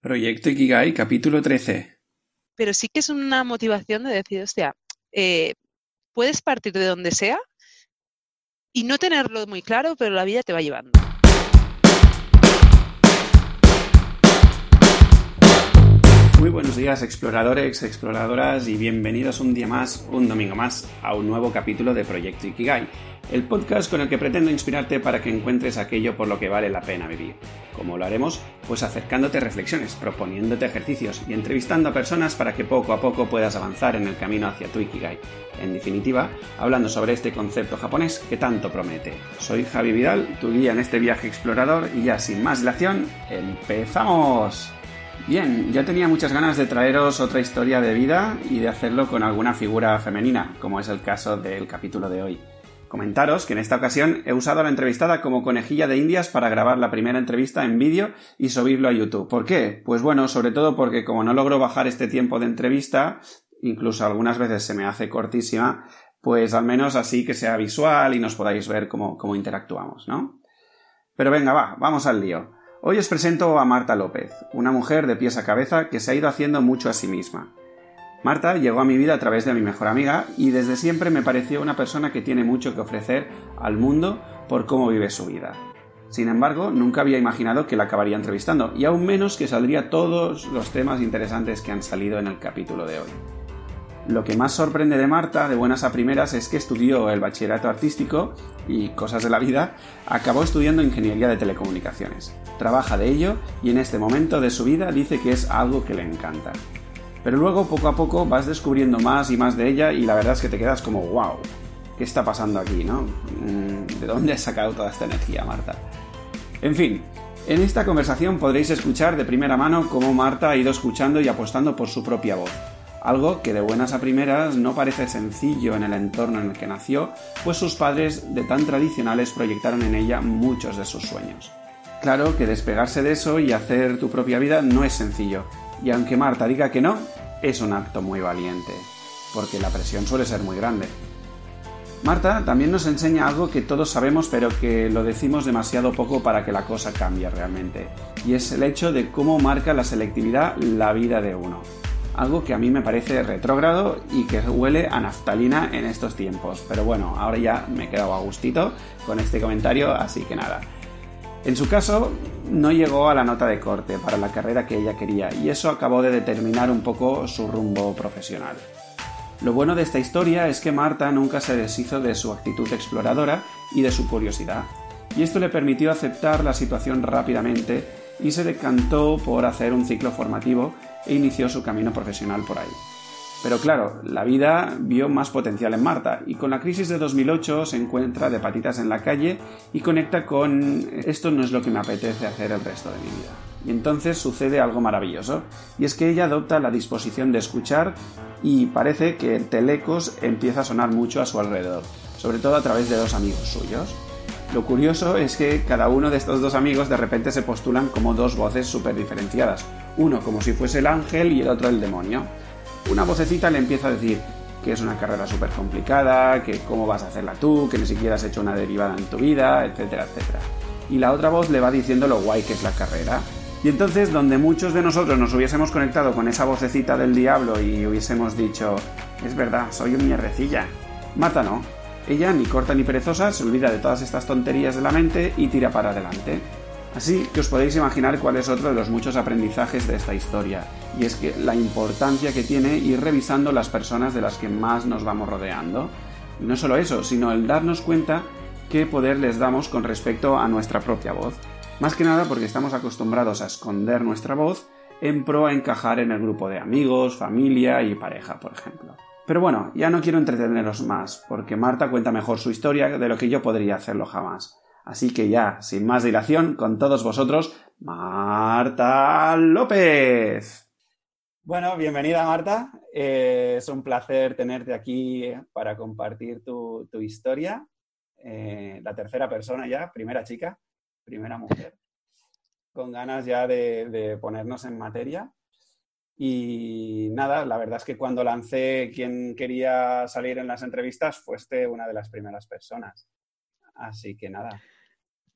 Proyecto Ikigai, capítulo 13. Pero sí que es una motivación de decir, hostia, eh, puedes partir de donde sea y no tenerlo muy claro, pero la vida te va llevando. Muy buenos días exploradores, exploradoras y bienvenidos un día más, un domingo más, a un nuevo capítulo de Proyecto Ikigai, el podcast con el que pretendo inspirarte para que encuentres aquello por lo que vale la pena vivir. ¿Cómo lo haremos? Pues acercándote reflexiones, proponiéndote ejercicios y entrevistando a personas para que poco a poco puedas avanzar en el camino hacia tu Ikigai. En definitiva, hablando sobre este concepto japonés que tanto promete. Soy Javi Vidal, tu guía en este viaje explorador y ya sin más dilación, ¡empezamos! Bien, yo tenía muchas ganas de traeros otra historia de vida y de hacerlo con alguna figura femenina, como es el caso del capítulo de hoy. Comentaros que en esta ocasión he usado a la entrevistada como conejilla de indias para grabar la primera entrevista en vídeo y subirlo a YouTube. ¿Por qué? Pues bueno, sobre todo porque como no logro bajar este tiempo de entrevista, incluso algunas veces se me hace cortísima, pues al menos así que sea visual y nos podáis ver cómo, cómo interactuamos, ¿no? Pero venga, va, vamos al lío. Hoy os presento a Marta López, una mujer de pies a cabeza que se ha ido haciendo mucho a sí misma. Marta llegó a mi vida a través de mi mejor amiga y desde siempre me pareció una persona que tiene mucho que ofrecer al mundo por cómo vive su vida. Sin embargo, nunca había imaginado que la acabaría entrevistando y aún menos que saldría todos los temas interesantes que han salido en el capítulo de hoy. Lo que más sorprende de Marta, de buenas a primeras, es que estudió el bachillerato artístico y cosas de la vida, acabó estudiando ingeniería de telecomunicaciones. Trabaja de ello y en este momento de su vida dice que es algo que le encanta. Pero luego, poco a poco, vas descubriendo más y más de ella y la verdad es que te quedas como, wow, ¿qué está pasando aquí, no? Mm, ¿De dónde has sacado toda esta energía, Marta? En fin, en esta conversación podréis escuchar de primera mano cómo Marta ha ido escuchando y apostando por su propia voz algo que de buenas a primeras no parece sencillo en el entorno en el que nació, pues sus padres de tan tradicionales proyectaron en ella muchos de sus sueños. Claro que despegarse de eso y hacer tu propia vida no es sencillo, y aunque Marta diga que no, es un acto muy valiente, porque la presión suele ser muy grande. Marta también nos enseña algo que todos sabemos pero que lo decimos demasiado poco para que la cosa cambie realmente, y es el hecho de cómo marca la selectividad la vida de uno algo que a mí me parece retrógrado y que huele a naftalina en estos tiempos. Pero bueno, ahora ya me he quedado a gustito con este comentario, así que nada. En su caso, no llegó a la nota de corte para la carrera que ella quería y eso acabó de determinar un poco su rumbo profesional. Lo bueno de esta historia es que Marta nunca se deshizo de su actitud exploradora y de su curiosidad, y esto le permitió aceptar la situación rápidamente y se decantó por hacer un ciclo formativo e inició su camino profesional por ahí. Pero claro, la vida vio más potencial en Marta y con la crisis de 2008 se encuentra de patitas en la calle y conecta con esto no es lo que me apetece hacer el resto de mi vida. Y entonces sucede algo maravilloso, y es que ella adopta la disposición de escuchar y parece que el telecos empieza a sonar mucho a su alrededor, sobre todo a través de dos amigos suyos. Lo curioso es que cada uno de estos dos amigos de repente se postulan como dos voces súper diferenciadas, uno como si fuese el ángel y el otro el demonio. Una vocecita le empieza a decir que es una carrera súper complicada, que cómo vas a hacerla tú, que ni siquiera has hecho una derivada en tu vida, etcétera, etcétera. Y la otra voz le va diciendo lo guay que es la carrera. Y entonces, donde muchos de nosotros nos hubiésemos conectado con esa vocecita del diablo y hubiésemos dicho, es verdad, soy un mierdecilla. Mata. Ella, ni corta ni perezosa, se olvida de todas estas tonterías de la mente y tira para adelante. Así que os podéis imaginar cuál es otro de los muchos aprendizajes de esta historia, y es que la importancia que tiene ir revisando las personas de las que más nos vamos rodeando. Y no solo eso, sino el darnos cuenta qué poder les damos con respecto a nuestra propia voz. Más que nada porque estamos acostumbrados a esconder nuestra voz en pro a encajar en el grupo de amigos, familia y pareja, por ejemplo. Pero bueno, ya no quiero entreteneros más, porque Marta cuenta mejor su historia de lo que yo podría hacerlo jamás. Así que ya, sin más dilación, con todos vosotros, Marta López. Bueno, bienvenida Marta. Eh, es un placer tenerte aquí para compartir tu, historia. Eh, la tercera persona ya, primera chica, primera mujer, con ganas ya de, ponernos en materia. Y nada, la verdad es que cuando lancé quien quería salir en las entrevistas, fuiste una de las primeras personas. Así que nada.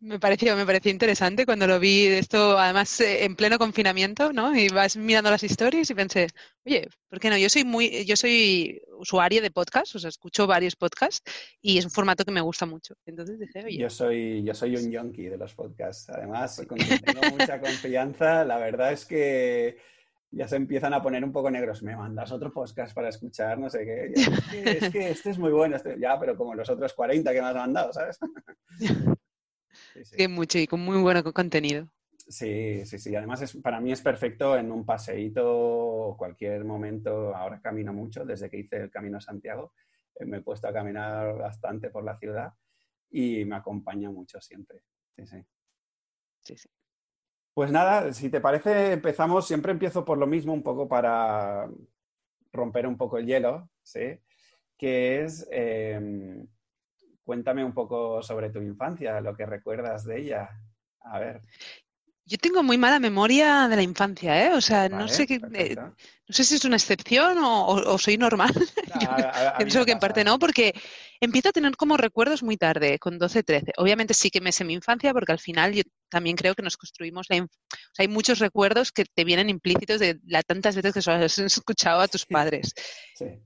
Me pareció, me pareció interesante cuando lo vi esto, además eh, en pleno confinamiento, ¿no? Y vas mirando las historias y pensé, oye, ¿por qué no? Yo soy muy, yo soy usuaria de podcast, o sea, escucho varios podcasts y es un formato que me gusta mucho. Entonces dije, oye. Yo soy, yo soy un yonki de los podcasts. Además, tengo mucha confianza. La verdad es que ya se empiezan a poner un poco negros. Me mandas otro podcast para escuchar, no sé qué. es, que, este es muy bueno. Este, ya, pero como los otros 40 que me has mandado, ¿sabes? Sí, mucho y con muy buen contenido. Sí, sí, sí. Además, es, para mí es perfecto en un paseíto, cualquier momento. Ahora camino mucho, desde que hice el Camino a Santiago. Eh, me he puesto a caminar bastante por la ciudad y me acompaña mucho siempre. Sí, sí. Sí, sí. Pues nada, si te parece, empezamos. Siempre empiezo por lo mismo, un poco para romper un poco el hielo, ¿sí? Que es em, Cuéntame un poco sobre tu infancia, lo que recuerdas de ella. A ver. Yo tengo muy mala memoria de la infancia, ¿eh? O sea, no sé qué, eh, no sé si es una excepción o, soy normal. Pienso que en parte no, porque empiezo a tener como recuerdos muy tarde, con 12, 13. Obviamente sí que me sé mi infancia, porque al final yo también creo que nos construimos la O sea, hay muchos recuerdos que te vienen implícitos de las tantas veces que has escuchado a tus padres.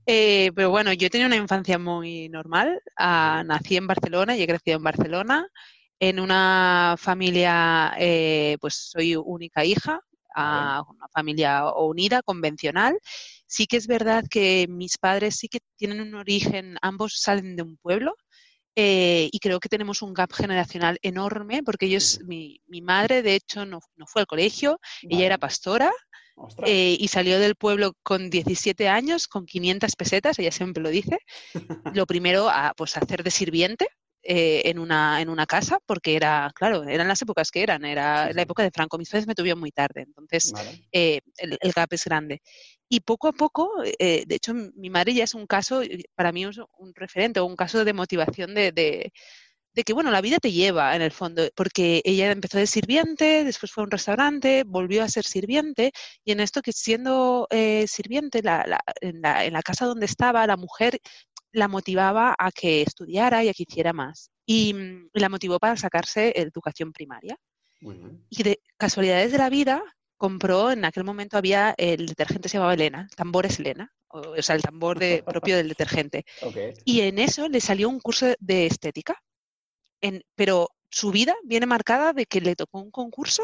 Eh, pero bueno, yo he tenido una infancia muy normal. Ah, nací en Barcelona y he crecido en Barcelona en una familia, eh, pues soy única hija, a una familia unida, convencional. Sí que es verdad que mis padres sí que tienen un origen, ambos salen de un pueblo. Eh, y creo que tenemos un gap generacional enorme porque ellos, mi, mi madre de hecho no, no, fue al colegio, ella era pastora eh, y salió del pueblo con 17 años, con 500 pesetas, ella siempre lo dice. lo primero, a, pues hacer de sirviente, eh, en, una, en una casa, porque era, claro, eran las épocas que eran, era la época de Franco. Mis padres me tuvieron muy tarde, entonces eh, el, gap es grande. Y poco a poco, eh, de hecho, mi madre ya es un caso, para mí es un referente o un caso de motivación de, de, que, bueno, la vida te lleva en el fondo, porque ella empezó de sirviente, después fue a un restaurante, volvió a ser sirviente, y en esto que siendo sirviente, la, la, en, la, en, la, casa donde estaba, la mujer la motivaba a que estudiara y a que hiciera más. Y, mm, la motivó para sacarse educación primaria. Y de casualidades de la vida, compró, en aquel momento había, el detergente se llamaba Elena, tambor es Elena, o, sea, el tambor de, propio del detergente. Y en eso le salió un curso de estética. En, pero su vida viene marcada de que le tocó un concurso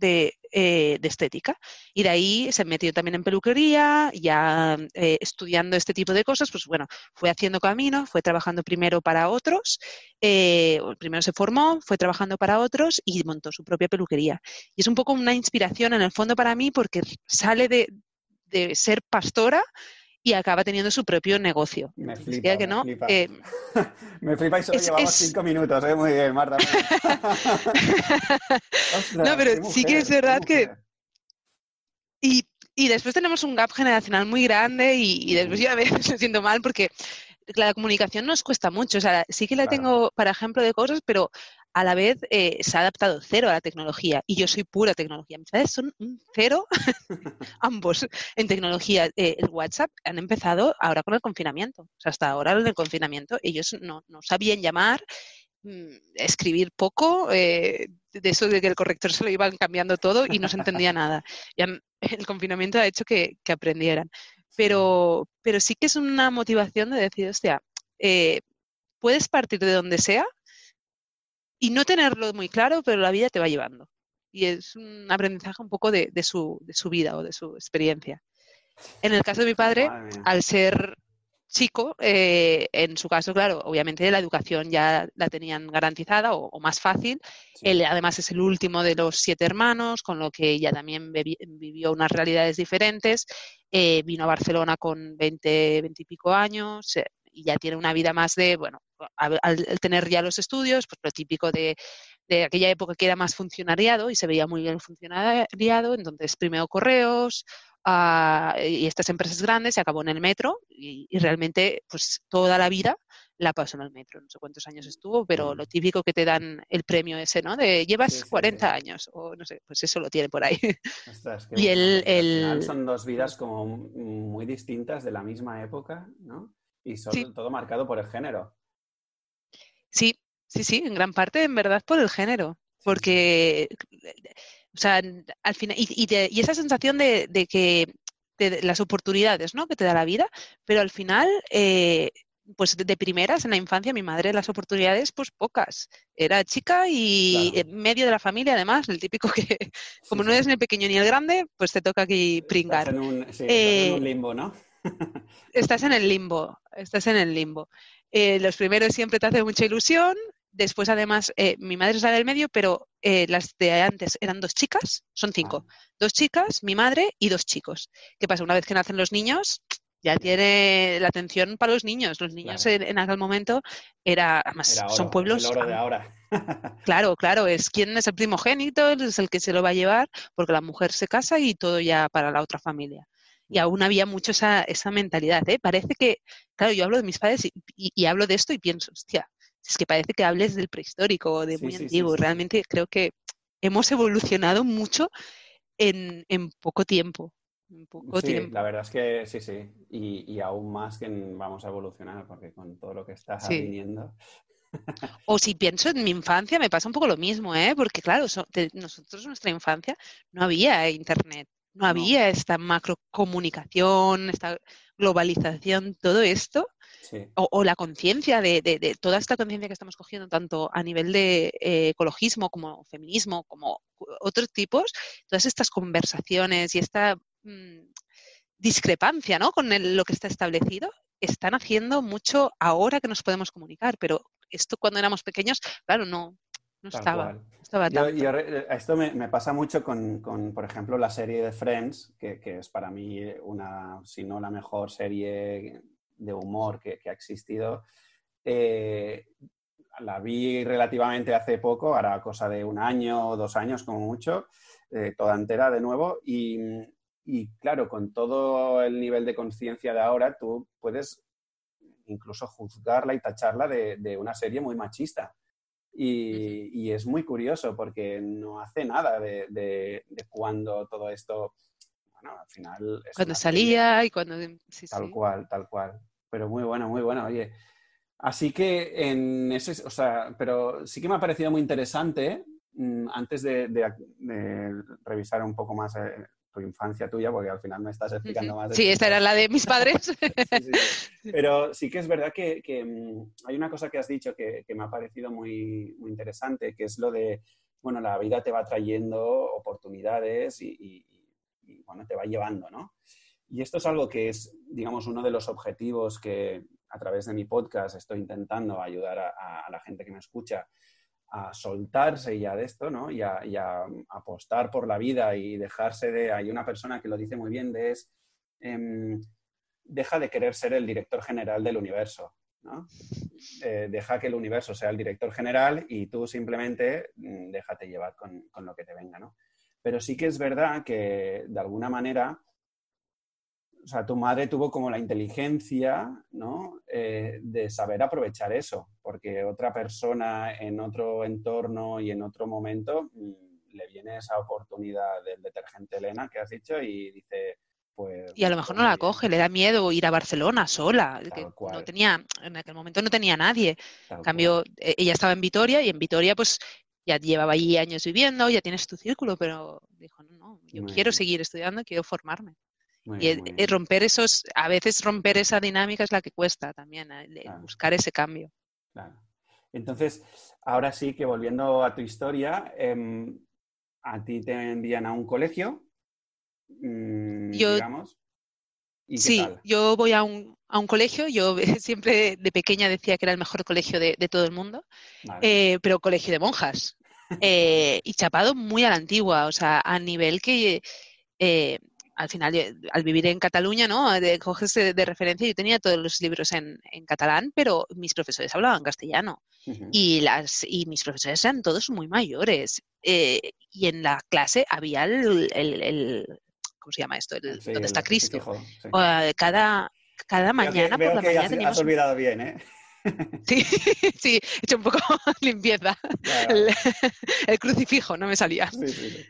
eh, de, estética. Y de ahí se metió también en peluquería, ya eh, estudiando este tipo de cosas, pues bueno, fue haciendo camino, fue trabajando primero para otros, eh, primero se formó, fue trabajando para otros y montó su propia peluquería. Y es un poco una inspiración en el fondo para mí porque sale de, de ser pastora y acaba teniendo su propio negocio. Me flipa, que no, me, flipa. Eh, me flipa y solo llevamos cinco minutos, ¿eh? Muy bien, Marta. no, pero sí que es verdad que... Y, y, después tenemos un gap generacional muy grande y, y después yo a veces me siento mal porque la comunicación nos cuesta mucho. O sea, sí que la tengo para ejemplo de cosas, pero a la vez eh, se ha adaptado cero a la tecnología y yo soy pura tecnología. Mis padres son un cero, ambos, en tecnología. Eh, el WhatsApp han empezado ahora con el confinamiento. O sea, hasta ahora en el confinamiento ellos no, sabían llamar, mm, escribir poco, eh, de eso de que el corrector se lo iban cambiando todo y no se entendía nada. el confinamiento ha hecho que, aprendieran. Pero, pero sí que es una motivación de decir, hostia, puedes partir de donde sea y no tenerlo muy claro, pero la vida te va llevando. Y es un aprendizaje un poco de, su, vida o de su experiencia. En el caso de mi padre, al ser chico, eh, en su caso, claro, obviamente la educación ya la tenían garantizada o, más fácil. Él además es el último de los siete hermanos, con lo que ya también vivió unas realidades diferentes. Eh, vino a Barcelona con 20, 20 y pico años, eh, y ya tiene una vida más de, bueno, al, tener ya los estudios, pues lo típico de, de, aquella época que era más funcionariado y se veía muy bien el funcionariado, entonces primero correos uh, y estas empresas grandes se acabó en el metro y, realmente pues toda la vida la pasó en el metro, no sé cuántos años estuvo, pero lo típico que te dan el premio ese, ¿no? De llevas 40 años o no sé, pues eso lo tiene por ahí. y el, el... son dos vidas como muy distintas de la misma época, ¿no? Y sobre todo marcado por el género. Sí, sí, sí, en gran parte en verdad por el género, porque, o sea, al final, y, y, esa sensación de, de que de las oportunidades ¿no? que te da la vida, pero al final eh, pues de, primeras en la infancia mi madre las oportunidades pues pocas. Era chica y en medio de la familia además, el típico que como no eres ni el pequeño ni el grande, pues te toca aquí pringar. Estás en un, estás en un eh, limbo, ¿no? Estás en el limbo, estás en el limbo. Eh, los primeros siempre te hace mucha ilusión. Después, además, eh, mi madre es la del medio, pero las de antes eran dos chicas, son cinco. Ah. Dos chicas, mi madre y dos chicos. ¿Qué pasa? Una vez que nacen los niños, ya tiene la atención para los niños. Los niños en, aquel momento era, además, son pueblos. el oro de ahora. claro, claro, es quien es el primogénito, es el que se lo va a llevar, porque la mujer se casa y todo ya para la otra familia. Y aún había mucho esa, esa mentalidad. ¿eh? Parece que, claro, yo hablo de mis padres y, hablo de esto y pienso, hostia, es que parece que hables del prehistórico o de muy antiguo. Realmente creo que hemos evolucionado mucho en, en poco tiempo sí, La verdad es que sí, sí. Y, aún más que vamos a evolucionar, porque con todo lo que estás viniendo. O si pienso en mi infancia, me pasa un poco lo mismo, ¿eh? Porque claro, nosotros en nuestra infancia no había internet, no había esta macrocomunicación, esta globalización, todo esto. O, la conciencia de, toda esta conciencia que estamos cogiendo, tanto a nivel de eh, ecologismo como feminismo, como otros tipos, todas estas conversaciones y esta Mm, discrepancia ¿no? con lo que está establecido, están haciendo mucho ahora que nos podemos comunicar, pero esto cuando éramos pequeños, claro, no, no estaba. Esto me, pasa mucho con, por ejemplo, la serie de Friends, que, es para mí una, si no la mejor serie de humor que, ha existido. Eh, la vi relativamente hace poco, ahora cosa de un año o dos años como mucho, eh, toda entera de nuevo, y, y claro, con todo el nivel de conciencia de ahora, tú puedes incluso juzgarla y tacharla de, una serie muy machista. Y, es muy curioso porque no hace nada de, cuando todo esto, bueno, al final... cuando salía y cuando... tal cual, tal cual. Pero muy bueno, muy bueno. Oye, así que en ese, o sea, pero sí que me ha parecido muy interesante mm, antes de, revisar un poco más eh, tu infancia tuya, porque al final me estás explicando más. sí, esta era la de mis padres. Pero sí que es verdad que, mm, hay una cosa que has dicho que, me ha parecido muy, muy, interesante, que es lo de, bueno, la vida te va trayendo oportunidades y, bueno, te va llevando, ¿no? Y esto es algo que es, digamos, uno de los objetivos que a través de mi podcast estoy intentando ayudar a la gente que me escucha a soltarse ya de esto, ¿no? Y a, apostar por la vida y dejarse de... Hay una persona que lo dice muy bien, de es... Em, deja de querer ser el director general del universo, ¿no? Eh, deja que el universo sea el director general y tú simplemente mm, déjate llevar con, con, lo que te venga, ¿no? Pero sí que es verdad que de alguna manera o sea, tu madre tuvo como la inteligencia, ¿no? Eh, de saber aprovechar eso, porque otra persona en otro entorno y en otro momento mm, le viene esa oportunidad del detergente Elena que has dicho y dice, pues... Y a lo mejor no la coge, le da miedo ir a Barcelona sola, que no tenía, en aquel momento no tenía nadie. en cambio, e, ella estaba en Vitoria y en Vitoria pues ya llevaba allí años viviendo, ya tienes tu círculo, pero dijo, no, no, yo quiero seguir estudiando, quiero formarme y, romper esos, a veces romper esa dinámica es la que cuesta también, eh, buscar ese cambio. Claro. Entonces, ahora sí que volviendo a tu historia, em, a ti te envían a un colegio, mm, digamos. sí, yo voy a un, a un, colegio, yo siempre de pequeña decía que era el mejor colegio de, todo el mundo, eh, pero colegio de monjas. Eh, y chapado muy a la antigua, o sea, a nivel que al final, eh, al vivir en Cataluña, ¿no? De, coges de, referencia, yo tenía todos los libros en, catalán, pero mis profesores hablaban castellano. y, las, y mis profesores eran todos muy mayores. Eh, y en la clase había el, ¿cómo se llama esto? El, ¿Dónde está Cristo? cada, cada mañana por la mañana teníamos... Has olvidado bien, ¿eh? Sí, sí, he hecho un poco limpieza. El, crucifijo no me salía. Sí, sí,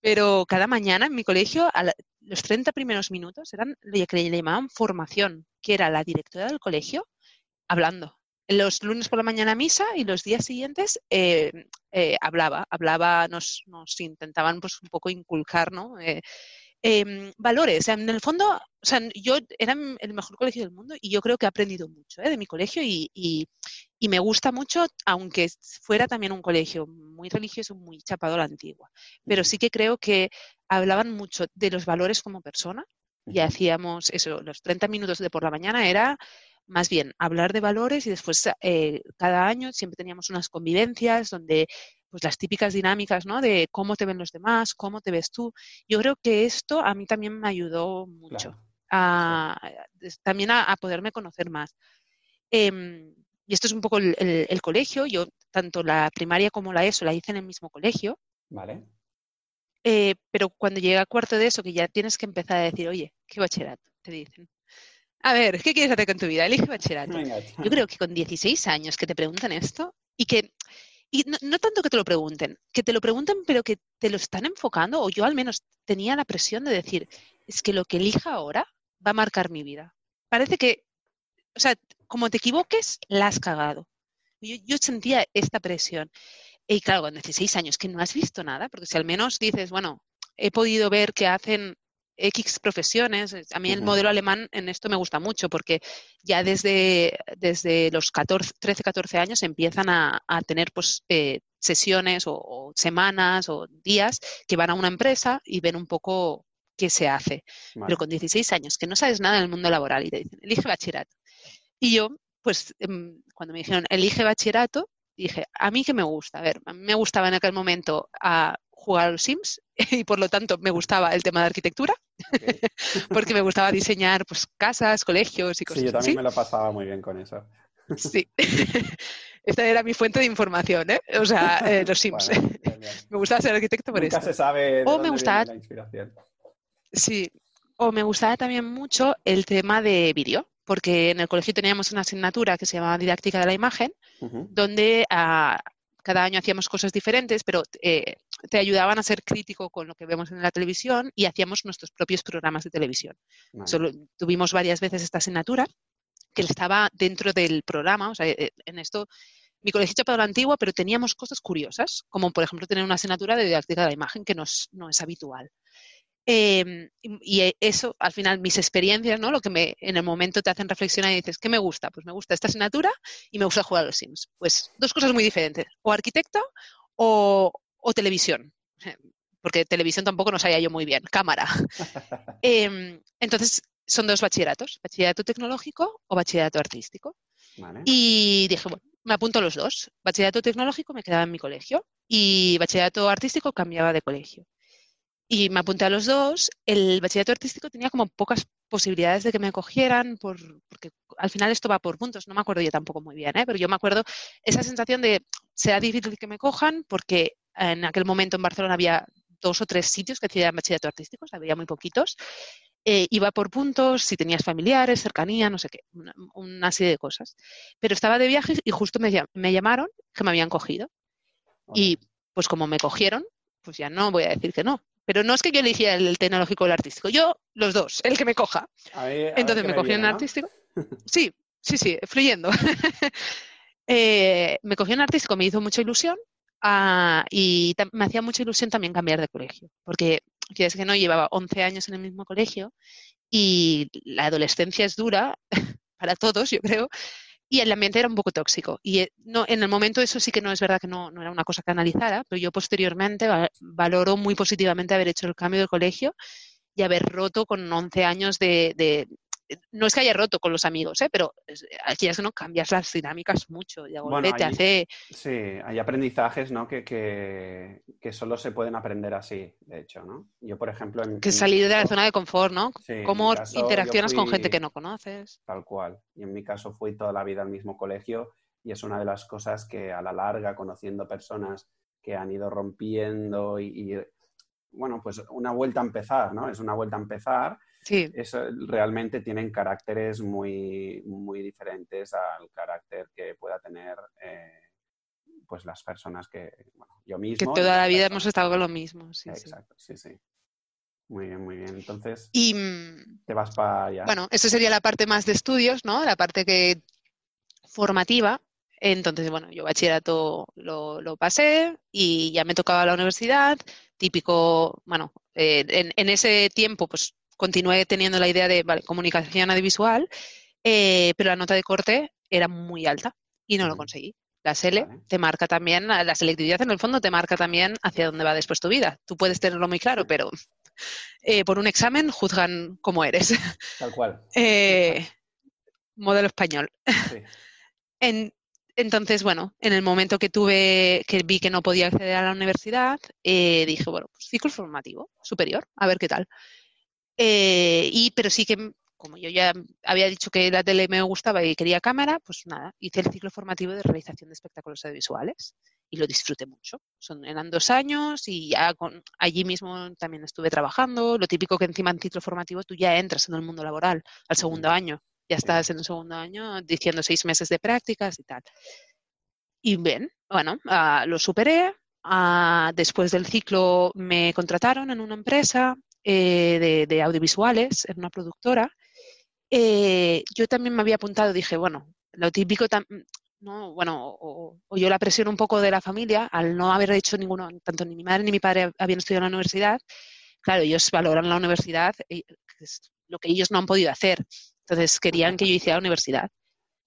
pero cada mañana en mi colegio, a los 30 primeros minutos, eran lo que le llamaban formación, que era la directora del colegio hablando. los lunes por la mañana misa y los días siguientes eh, eh, hablaba, hablaba, nos, nos, intentaban pues un poco inculcar, ¿no? Eh, em, valores. en el fondo, o sea, yo era el mejor colegio del mundo y yo creo que he aprendido mucho de mi colegio y, y, me gusta mucho, aunque fuera también un colegio muy religioso, muy chapado a la antigua. Pero sí que creo que hablaban mucho de los valores como persona y hacíamos eso, los 30 minutos de por la mañana era más bien hablar de valores y después eh, cada año siempre teníamos unas convivencias donde pues las típicas dinámicas, ¿no? De cómo te ven los demás, cómo te ves tú. Yo creo que esto a mí también me ayudó mucho. A, también a, poderme conocer más. Em, y esto es un poco el, colegio. Yo tanto la primaria como la ESO la hice en el mismo colegio. Vale. Eh, pero cuando llega a cuarto de eso, que ya tienes que empezar a decir, oye, ¿qué bachillerato? Te dicen. A ver, ¿qué quieres hacer con tu vida? Elige bachillerato. Yo creo que con 16 años que te preguntan esto y que y no, tanto que te lo pregunten, que te lo pregunten, pero que te lo están enfocando, o yo al menos tenía la presión de decir, es que lo que elija ahora va a marcar mi vida. Parece que, o sea, como te equivoques, la has cagado. Yo, yo sentía esta presión. Y claro, con 16 años, que no has visto nada, porque si al menos dices, bueno, he podido ver que hacen X profesiones. A mí el modelo alemán en esto me gusta mucho porque ya desde, desde los 14, 13, 14 años empiezan a, tener pues, eh, sesiones o, semanas o días que van a una empresa y ven un poco qué se hace. Pero con 16 años, que no sabes nada del mundo laboral y te dicen, elige bachillerato. Y yo, pues em, cuando me dijeron, elige bachillerato, dije, a mí que me gusta. A ver, a mí me gustaba en aquel momento a jugar a los Sims y por lo tanto me gustaba el tema de arquitectura, porque me gustaba diseñar pues, casas, colegios y cosas así. Sí, yo también me lo pasaba muy bien con eso. Sí, esta era mi fuente de información, ¿eh? O sea, eh, los Sims. me gustaba ser arquitecto por Nunca eso. se sabe o me gustaba... la inspiración. Sí, o me gustaba también mucho el tema de vídeo, porque en el colegio teníamos una asignatura que se llamaba Didáctica de la Imagen, donde a, cada año hacíamos cosas diferentes, pero eh, te ayudaban a ser crítico con lo que vemos en la televisión y hacíamos nuestros propios programas de televisión. Solo, tuvimos varias veces esta asignatura que estaba dentro del programa, o sea, eh, en esto mi colegio para la antigua, pero teníamos cosas curiosas, como por ejemplo tener una asignatura de didáctica de la imagen que no es habitual. Em, y eso, al final, mis experiencias, ¿no? Lo que me, en el momento te hacen reflexionar y dices, ¿qué me gusta? Pues me gusta esta asignatura y me gusta jugar a los Sims. Pues dos cosas muy diferentes, o arquitecto o, televisión. Porque televisión tampoco no sabía yo muy bien, cámara. Em, entonces, son dos bachilleratos, bachillerato tecnológico o bachillerato artístico. Y dije, bueno, me apunto a los dos. Bachillerato tecnológico me quedaba en mi colegio y bachillerato artístico cambiaba de colegio y me apunté a los dos. El bachillerato artístico tenía como pocas posibilidades de que me cogieran, por, porque al final esto va por puntos, no me acuerdo yo tampoco muy bien, ¿eh? pero yo me acuerdo esa sensación de será difícil que me cojan porque en aquel momento en Barcelona había dos o tres sitios que hacían bachillerato artístico, había muy poquitos. Eh, iba por puntos, si tenías familiares, cercanía, no sé qué, una, serie de cosas. Pero estaba de viaje y justo me, me llamaron que me habían cogido. Y pues como me cogieron, pues ya no voy a decir que no. Pero no es que yo eligiera el tecnológico o el artístico, yo los dos, el que me coja. Entonces me cogí en artístico. Sí, sí, sí, fluyendo. Eh, me cogí en artístico, me hizo mucha ilusión ah, y me hacía mucha ilusión también cambiar de colegio, porque quieres que no, llevaba 11 años en el mismo colegio y la adolescencia es dura para todos, yo creo, y el ambiente era un poco tóxico. Y eh, no, en el momento eso sí que no es verdad que no, no era una cosa que analizara, pero yo posteriormente valoro muy positivamente haber hecho el cambio de colegio y haber roto con 11 años de, no es que haya roto con los amigos, ¿eh? pero aquí es que no cambias las dinámicas mucho. Y bueno, te hace... Sí, hay aprendizajes ¿no? que, que, solo se pueden aprender así, de hecho. ¿no? Yo, por ejemplo... En, que salir de la zona de confort, ¿no? Cómo interaccionas con gente que no conoces. Tal cual. Y en mi caso fui toda la vida al mismo colegio y es una de las cosas que a la larga, conociendo personas que han ido rompiendo y, y bueno, pues una vuelta a empezar, ¿no? Es una vuelta a empezar Sí. realmente tienen caracteres muy, muy diferentes al carácter que pueda tener eh, pues las personas que, bueno, yo mismo. Que toda la vida hemos estado con lo mismo. Sí, Exacto, sí, sí. Muy bien, muy bien. Entonces, y, mm, te vas para allá. Bueno, eso sería la parte más de estudios, ¿no? La parte que formativa. Entonces, bueno, yo bachillerato lo, lo pasé y ya me tocaba la universidad, típico, bueno, eh, en, ese tiempo pues continué teniendo la idea de vale, comunicación audiovisual, eh, pero la nota de corte era muy alta y no lo conseguí. La SELE te marca también, la selectividad en el fondo te marca también hacia dónde va después tu vida. Tú puedes tenerlo muy claro, pero eh, por un examen juzgan cómo eres. Tal cual. modelo español. entonces, bueno, en el momento que tuve, que vi que no podía acceder a la universidad, dije, bueno, pues ciclo formativo superior, a ver qué tal. Eh, y, pero sí que, como yo ya había dicho que la tele me gustaba y quería cámara, pues nada, hice el ciclo formativo de realización de espectáculos audiovisuales y lo disfruté mucho. Son, eran dos años y ya con, allí mismo también estuve trabajando. Lo típico que encima en ciclo formativo tú ya entras en el mundo laboral al segundo año. Ya estás en el segundo año diciendo seis meses de prácticas y tal. Y bien, bueno, ah, lo superé. Ah, después del ciclo me contrataron en una empresa eh, de, audiovisuales, en una productora. Eh, yo también me había apuntado, dije, bueno, lo típico, no, bueno, o, yo la presión un poco de la familia, al no haber hecho ninguno, tanto ni mi madre ni mi padre habían estudiado en la universidad, claro, ellos valoran la universidad, eh, lo que ellos no han podido hacer. Entonces querían que yo hiciera la universidad.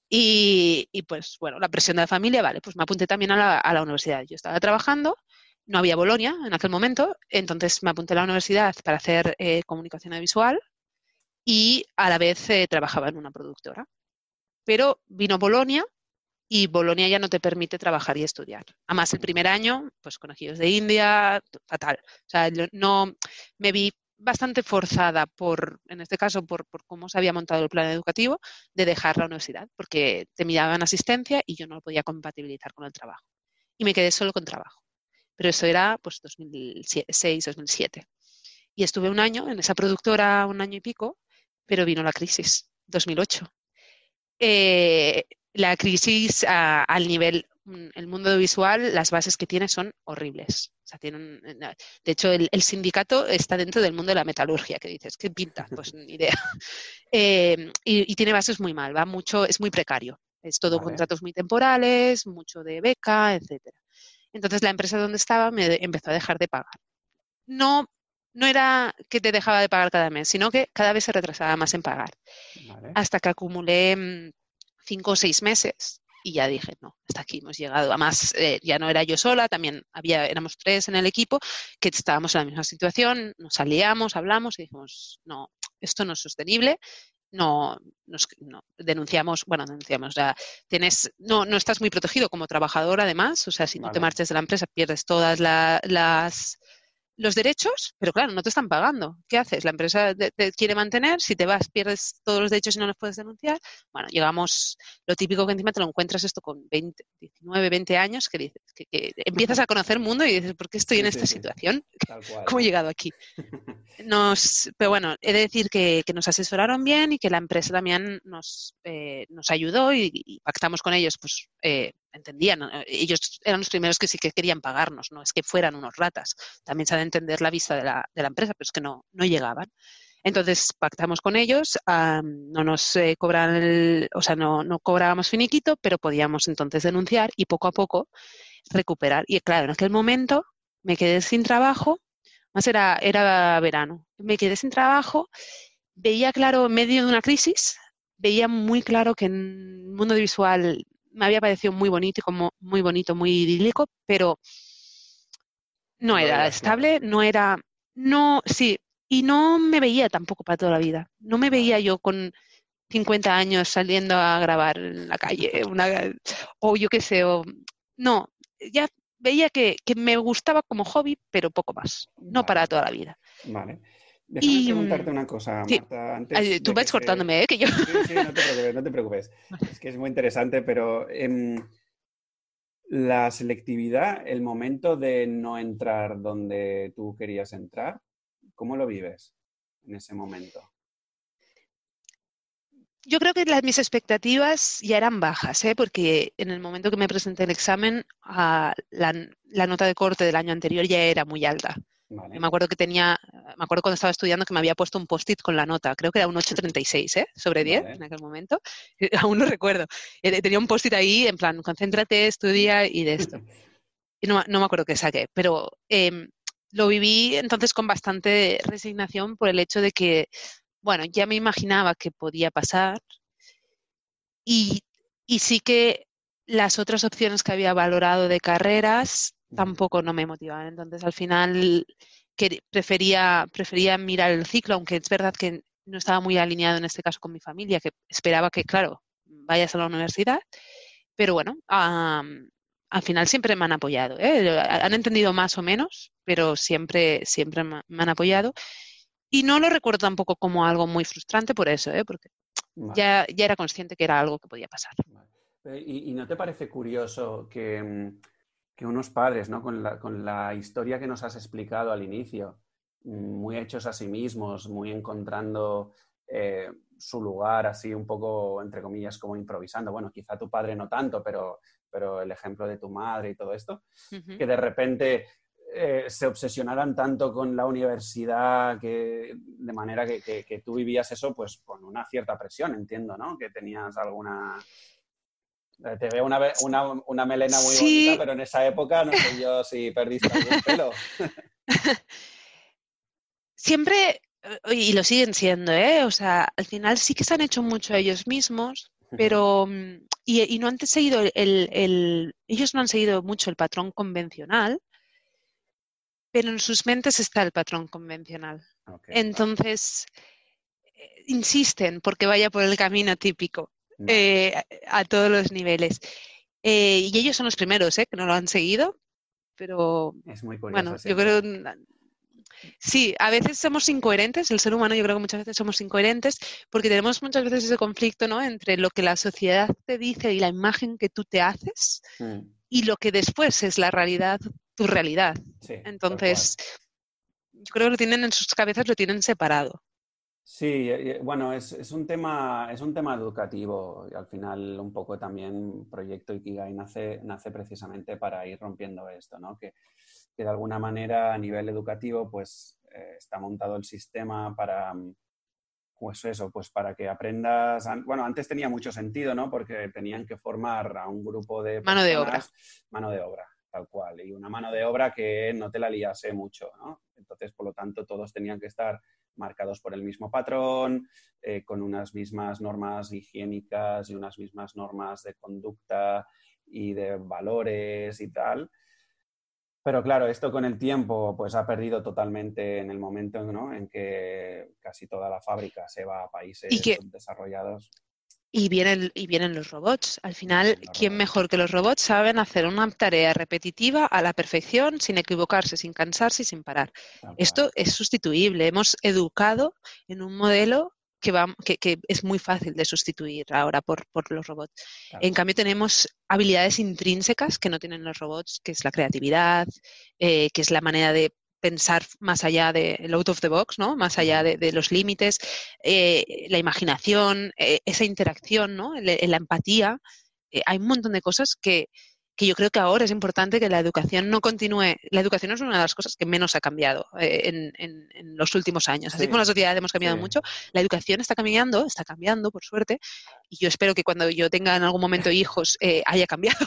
Y, pues bueno, la presión de la familia, vale, pues me apunté también a la, a la universidad. Yo estaba trabajando no había Bolonia en aquel momento, entonces me apunté a la universidad para hacer eh, comunicación visual y a la vez eh, trabajaba en una productora. Pero vino Bolonia y Bolonia ya no te permite trabajar y estudiar. Además, el primer año, pues conocidos de India, fatal. O sea, no me vi bastante forzada por, en este caso, por, por, cómo se había montado el plan educativo, de dejar la universidad, porque te miraban asistencia y yo no lo podía compatibilizar con el trabajo. Y me quedé solo con trabajo pero eso era pues 2006, 2007. Y estuve un año en esa productora, un año y pico, pero vino la crisis, 2008. Eh, la crisis al nivel, mm, el mundo visual, las bases que tiene son horribles. O sea, tienen, eh, de hecho, el, sindicato está dentro del mundo de la metalurgia, que dices, ¿qué pinta? Pues ni idea. Eh, y, tiene bases muy mal, va mucho, es muy precario. Es todo contratos muy temporales, mucho de beca, etcétera. Entonces la empresa donde estaba me empezó a dejar de pagar. No, no era que te dejaba de pagar cada mes, sino que cada vez se retrasaba más en pagar. Hasta que acumulé mm, cinco o seis meses y ya dije, no, hasta aquí hemos llegado. Además, eh, ya no era yo sola, también había, éramos tres en el equipo que estábamos en la misma situación, nos salíamos, hablamos y dijimos, no, esto no es sostenible no, nos, denunciamos, bueno, denunciamos, o tienes, no, no estás muy protegido como trabajador además, o sea, si no te marches de la empresa pierdes todas las los derechos, pero claro, no te están pagando. ¿Qué haces? La empresa te, quiere mantener, si te vas pierdes todos los derechos y no los puedes denunciar. Bueno, llegamos, lo típico que encima te lo encuentras esto con 20, 19, 20 años, que, dices, que, empiezas a conocer el mundo y dices, ¿por qué estoy en esta situación? ¿Cómo he llegado aquí? Nos, pero bueno, he de decir que, nos asesoraron bien y que la empresa también nos, eh, nos ayudó y, pactamos con ellos, pues eh, entendían, eh, ellos eran los primeros que sí que querían pagarnos, no es que fueran unos ratas, también se ha de entender la vista de la, de la empresa, pero es que no, no llegaban. Entonces pactamos con ellos, no nos eh, cobran el, o sea, no, no cobrábamos finiquito, pero podíamos entonces denunciar y poco a poco recuperar. Y claro, en aquel momento me quedé sin trabajo, más era, era verano, me quedé sin trabajo, veía claro, en medio de una crisis, veía muy claro que en el mundo visual me había parecido muy bonito y como muy bonito, muy idílico, pero no, era estable, no era, no, sí, y no me veía tampoco para toda la vida. No me veía yo con 50 años saliendo a grabar en la calle, una, o yo qué sé, o, no, ya veía que, que, me gustaba como hobby, pero poco más, no para toda la vida. Vale. Déjame preguntarte una cosa, Marta. Antes Tú vas cortándome, ¿eh? Que yo... Sí, sí, no te preocupes, no te preocupes. Es que es muy interesante, pero em, la selectividad, el momento de no entrar donde tú querías entrar, ¿cómo lo vives en ese momento? Yo creo que las, mis expectativas ya eran bajas, ¿eh? porque en el momento que me presenté el examen, ah, la, la, nota de corte del año anterior ya era muy alta. Me acuerdo que tenía, me acuerdo cuando estaba estudiando que me había puesto un post-it con la nota, creo que era un 836, ¿eh? Sobre 10 en aquel momento, aún lo recuerdo. Eh, tenía un post-it ahí en plan, concéntrate, estudia y de esto. Y no, me acuerdo qué saqué, pero em, lo viví entonces con bastante resignación por el hecho de que, bueno, ya me imaginaba que podía pasar y, y sí que las otras opciones que había valorado de carreras tampoco no me motivaban. Entonces, al final que prefería, prefería mirar el ciclo, aunque es verdad que no estaba muy alineado en este caso con mi familia, que esperaba que, claro, vayas a la universidad. Pero bueno, al final siempre me han apoyado. ¿eh? Han entendido más o menos, pero siempre, siempre me han apoyado. Y no lo recuerdo tampoco como algo muy frustrante por eso, ¿eh? porque ya, ya era consciente que era algo que podía pasar. ¿Y, no te parece curioso que, mm, que unos padres, ¿no? con, la, con la historia que nos has explicado al inicio, muy hechos a sí mismos, muy encontrando eh, su lugar así un poco, entre comillas, como improvisando. Bueno, quizá tu padre no tanto, pero, pero el ejemplo de tu madre y todo esto, que de repente eh, se obsesionaran tanto con la universidad que de manera que, que, tú vivías eso pues con una cierta presión, entiendo, ¿no? Que tenías alguna... Eh, te veo una, una, una melena muy bonita, pero en esa época no sé yo si perdiste algún pelo. Siempre, eh, y lo siguen siendo, ¿eh? O sea, al final sí que se han hecho mucho ellos mismos, pero... Mm, y, no han seguido el, el, Ellos no han seguido mucho el patrón convencional, pero en sus mentes está el patrón convencional. Entonces, eh, insisten porque vaya por el camino típico. Eh, a todos los niveles. Eh, y ellos son los primeros ¿eh? que no lo han seguido, pero es muy curioso, bueno, yo creo sí, a veces somos incoherentes, el ser humano yo creo que muchas veces somos incoherentes porque tenemos muchas veces ese conflicto ¿no? entre lo que la sociedad te dice y la imagen que tú te haces mm. y lo que después es la realidad, tu realidad. Entonces, yo creo que lo tienen en sus cabezas, lo tienen separado. Sí, bueno, es, es, un tema, es un tema educativo y al final un poco también Proyecto Ikigai nace, nace precisamente para ir rompiendo esto, ¿no? Que, que de alguna manera a nivel educativo pues eh, está montado el sistema para, pues eso, pues para que aprendas, bueno, antes tenía mucho sentido, ¿no? Porque tenían que formar a un grupo de... mano de obra. Mano de obra, tal cual, y una mano de obra que no te la liase mucho, ¿no? Entonces, por lo tanto, todos tenían que estar marcados por el mismo patrón, eh, con unas mismas normas higiénicas y unas mismas normas de conducta y de valores y tal. Pero claro, esto con el tiempo pues ha perdido totalmente en el momento en que casi toda la fábrica se va a países desarrollados. Y vienen, y vienen los robots. Al final, ¿quién mejor que los robots saben hacer una tarea repetitiva a la perfección, sin equivocarse, sin cansarse y sin parar? Esto es sustituible. Hemos educado en un modelo que, va, que, es muy fácil de sustituir ahora por, los robots. En cambio, tenemos habilidades intrínsecas que no tienen los robots, que es la creatividad, eh, que es la manera de pensar más allá de out of the box, ¿no? Más allá de, los límites, eh, la imaginación, eh, esa interacción, ¿no? La, empatía. Eh, hay un montón de cosas que, yo creo que ahora es importante que la educación no continúe. La educación es una de las cosas que menos ha cambiado en, los últimos años. Así como la sociedad hemos cambiado mucho, la educación está cambiando, está cambiando, por suerte, y yo espero que cuando yo tenga en algún momento hijos haya cambiado.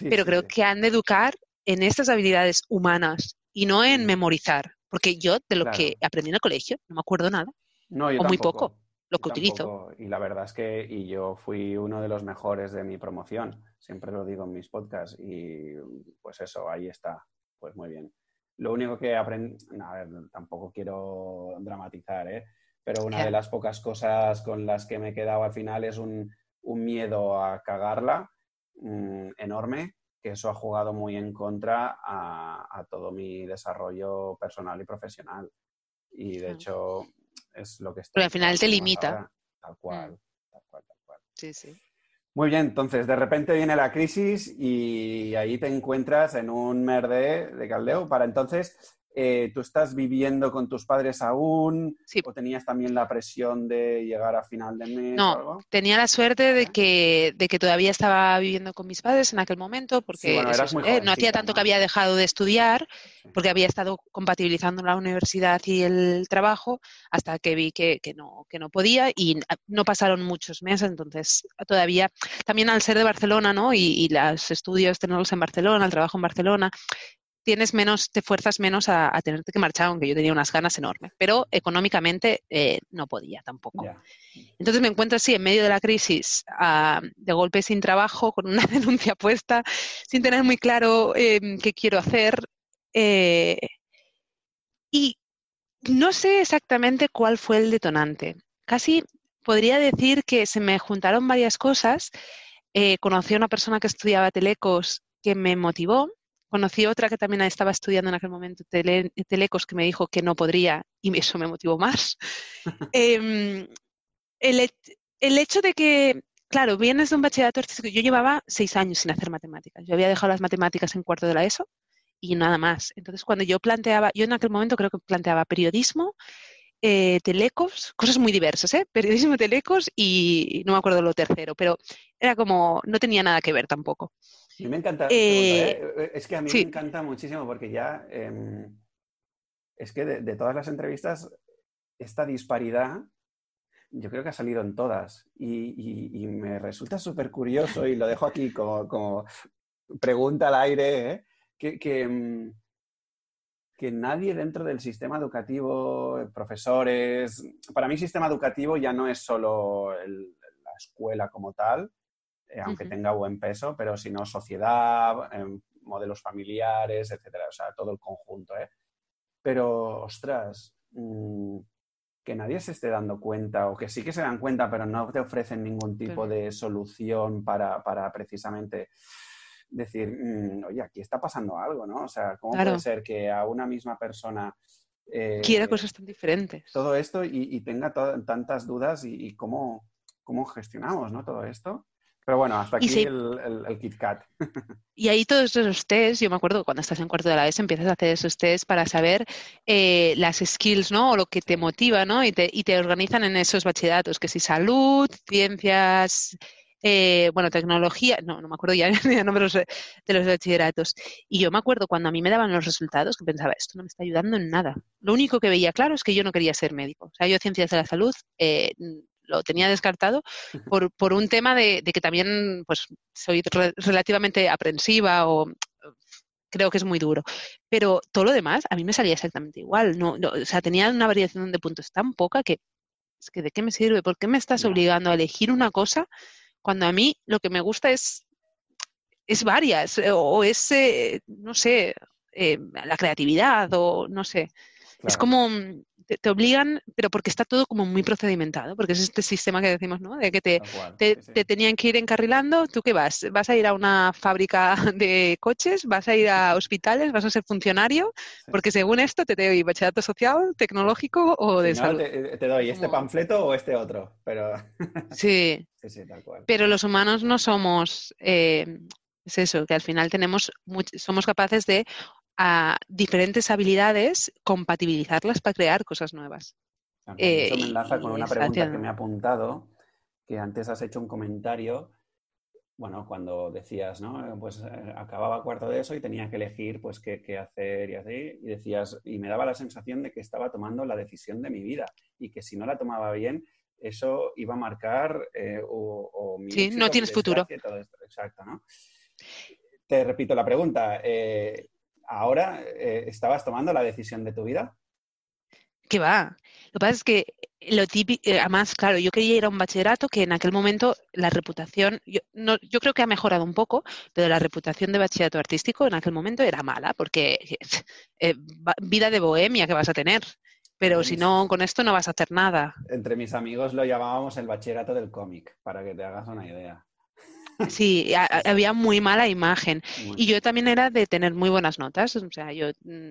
Pero creo que han de educar en estas habilidades humanas y no en memorizar, porque yo de lo que aprendí en el colegio no me acuerdo nada, no, o muy poco, lo que utilizo. Y la verdad es que y yo fui uno de los mejores de mi promoción, siempre lo digo en mis podcasts y pues eso, ahí está, pues muy bien. Lo único que aprendí, a ver, tampoco quiero dramatizar, ¿eh? pero una de las pocas cosas con las que me he quedado al final es un, un miedo a cagarla mm, enorme que eso ha jugado muy en contra a, todo mi desarrollo personal y profesional. Y de hecho es lo que está... Pero al final te limita. Tal cual, mm. tal cual, tal cual. Sí, sí. Muy bien, entonces de repente viene la crisis y ahí te encuentras en un merde de caldeo para entonces eh, ¿tú estás viviendo con tus padres aún? ¿O tenías también la presión de llegar a final de mes? No, tenía la suerte de que, de que todavía estaba viviendo con mis padres en aquel momento, porque eh, no hacía tanto que había dejado de estudiar, porque había estado compatibilizando la universidad y el trabajo, hasta que vi que, que, no, que no podía y no pasaron muchos meses, entonces todavía, también al ser de Barcelona, ¿no? Y, y los estudios tenerlos en Barcelona, el trabajo en Barcelona, tienes menos, te fuerzas menos a, tenerte que marchar, aunque yo tenía unas ganas enormes, pero económicamente eh, no podía tampoco. Entonces me encuentro así en medio de la crisis, ah, de golpe sin trabajo, con una denuncia puesta, sin tener muy claro em, qué quiero hacer. Eh, y no sé exactamente cuál fue el detonante. Casi podría decir que se me juntaron varias cosas. Eh, conocí a una persona que estudiaba telecos que me motivó Conocí otra que también estaba estudiando en aquel momento Telecos que me dijo que no podría y eso me motivó más. Em, el, hecho de que, claro, vienes de un bachillerato artístico, yo llevaba seis años sin hacer matemáticas. Yo había dejado las matemáticas en cuarto de la ESO y nada más. Entonces, cuando yo planteaba, yo en aquel momento creo que planteaba periodismo, eh, telecos, cosas muy diversas, ¿eh? Periodismo, telecos y no me acuerdo lo tercero, pero era como, no tenía nada que ver tampoco. A mí me encanta. Eh, ¿eh? Es que a mí me encanta muchísimo porque ya. Em, es que de, todas las entrevistas, esta disparidad yo creo que ha salido en todas. Y, me resulta súper curioso, y lo dejo aquí como, pregunta al aire, ¿eh? que, em, que, nadie dentro del sistema educativo, profesores. Para mí, sistema educativo ya no es solo la escuela como tal, eh, aunque tenga buen peso, pero si no, sociedad, em, modelos familiares, etcétera, o sea, todo el conjunto, ¿eh? Pero, ostras, mm, que nadie se esté dando cuenta, o que sí que se dan cuenta, pero no te ofrecen ningún tipo de solución para, precisamente decir, mm, oye, aquí está pasando algo, ¿no? O sea, ¿cómo puede ser que a una misma persona... Eh, Quiera cosas tan diferentes. Todo esto y, tenga tantas dudas y, y, cómo, cómo gestionamos, ¿no? Todo esto. Pero bueno, hasta aquí el, el, KitKat. Y ahí todos esos test, yo me acuerdo cuando estás en cuarto de la ESO empiezas a hacer esos test para saber eh, las skills, ¿no? O lo que te motiva, ¿no? Y te, y te organizan en esos bachilleratos, que si salud, ciencias, eh, bueno, tecnología, no, no me acuerdo ya de nombres de los bachilleratos. Y yo me acuerdo cuando a mí me daban los resultados que pensaba, esto no me está ayudando en nada. Lo único que veía claro es que yo no quería ser médico. O sea, yo ciencias de la salud eh, lo tenía descartado por, por un tema de, que también pues soy relativamente aprensiva o creo que es muy duro. Pero todo lo demás a mí me salía exactamente igual. No, o sea, tenía una variación de puntos tan poca que es que ¿de qué me sirve? ¿Por qué me estás obligando a elegir una cosa cuando a mí lo que me gusta es, es varias o es, eh, no sé, eh, la creatividad o no sé. Es como, te, obligan, pero porque está todo como muy procedimentado, porque es este sistema que decimos, ¿no? De que te, te, tenían que ir encarrilando, ¿tú qué vas? ¿Vas a ir a una fábrica de coches? ¿Vas a ir a hospitales? ¿Vas a ser funcionario? Porque según esto te doy bachillerato social, tecnológico o de salud. Te, doy este panfleto o este otro, pero... sí. sí, tal cual. Pero los humanos no somos... Eh, es eso, que al final tenemos, somos capaces de a diferentes habilidades, compatibilizarlas para crear cosas nuevas. eso me eh, enlaza con una pregunta que me ha apuntado, que antes has hecho un comentario, bueno, cuando decías, ¿no? Pues eh, acababa cuarto de eso y tenía que elegir, pues, qué, hacer y así, y decías, y me daba la sensación de que estaba tomando la decisión de mi vida y que si no la tomaba bien, eso iba a marcar eh, o, mi Sí, no tienes futuro. Exacto, ¿no? Te repito la pregunta ahora eh, estabas tomando la decisión de tu vida. ¿Qué va? Lo que pasa es que lo típico, eh, además, claro, yo quería ir a un bachillerato que en aquel momento la reputación, yo, no, yo creo que ha mejorado un poco, pero la reputación de bachillerato artístico en aquel momento era mala, porque eh, vida de bohemia que vas a tener, pero si no, con esto no vas a hacer nada. Entre mis amigos lo llamábamos el bachillerato del cómic, para que te hagas una idea. Sí, había muy mala imagen. Y yo también era de tener muy buenas notas. O sea, yo mm,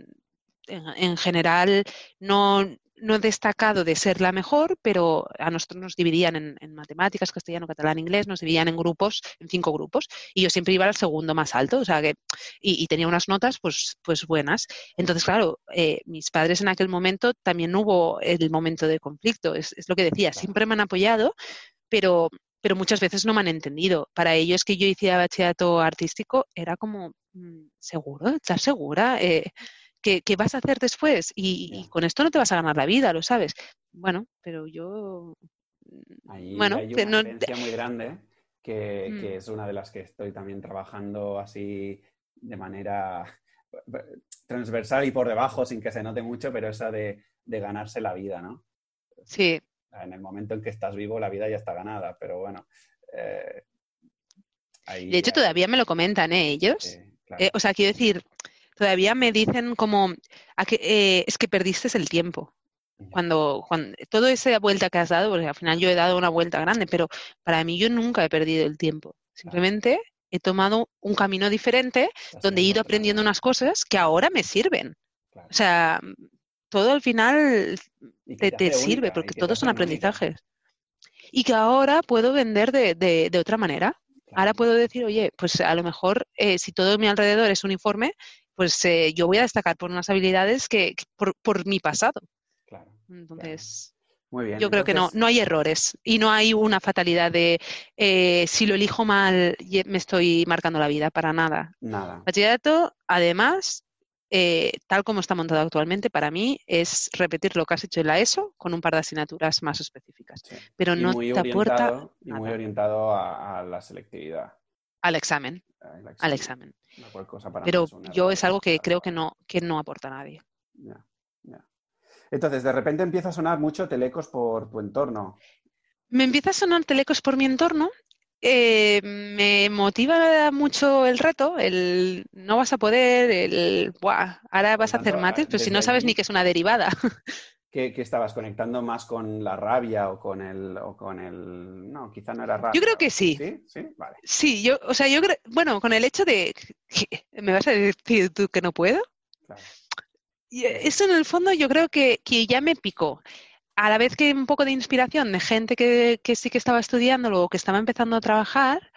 en, general no no he destacado de ser la mejor, pero a nosotros nos dividían en, matemáticas, castellano, catalán, inglés, nos dividían en grupos, en cinco grupos, y yo siempre iba al segundo más alto, o sea que, y, tenía unas notas pues, pues buenas. Entonces, claro, eh, mis padres en aquel momento también hubo el momento de conflicto, es, es lo que decía, siempre me han apoyado, pero pero muchas veces no me han entendido. Para ellos que yo hiciera bachillerato artístico era como, mm, ¿seguro? ¿Estás segura? Eh, ¿qué, vas a hacer después? Y, con esto no te vas a ganar la vida, lo sabes. Bueno, pero yo... Mm, bueno, hay una diferencia muy grande que, mm. que, es una de las que estoy también trabajando así de manera transversal y por debajo, sin que se note mucho, pero esa de, de ganarse la vida, ¿no? Sí, en el momento en que estás vivo, la vida ya está ganada, pero bueno. Eh, de hecho, todavía me lo comentan ¿eh? ellos. Eh, o sea, quiero decir, todavía me dicen como, que, es que perdiste el tiempo. Cuando, cuando toda esa vuelta que has dado, porque al final yo he dado una vuelta grande, pero para mí yo nunca he perdido el tiempo. Simplemente he tomado un camino diferente donde he ido aprendiendo unas cosas que ahora me sirven. O sea, todo al final te, sirve, porque todos son aprendizajes. Y que ahora puedo vender de, otra manera. Ahora puedo decir, oye, pues a lo mejor eh, si todo mi alrededor es uniforme, pues eh, yo voy a destacar por unas habilidades que, por, mi pasado. Entonces, yo creo que no, no hay errores y no hay una fatalidad de eh, si lo elijo mal me estoy marcando la vida, para nada. Nada. Bachillerato, además, eh, tal como está montado actualmente, para mí es repetir lo que has hecho en la ESO con un par de asignaturas más específicas. Pero no te aporta. Y muy orientado a, la selectividad. Al examen. Al examen. Pero yo es algo que creo que no, que no aporta a nadie. Entonces, de repente empieza a sonar mucho telecos por tu entorno. Me empieza a sonar telecos por mi entorno eh, me motiva mucho el reto, el no vas a poder, el Buah, ahora vas a hacer mates, pero si no sabes ni qué es una derivada. ¿Qué, estabas conectando más con la rabia o con el o con el no quizá no era rabia yo creo que sí. Sí sí vale. Sí yo o sea yo creo bueno con el hecho de me vas a decir tú que no puedo claro. y eso en el fondo yo creo que, que ya me picó a la vez que un poco de inspiración de gente que, sí que estaba estudiando o que estaba empezando a trabajar,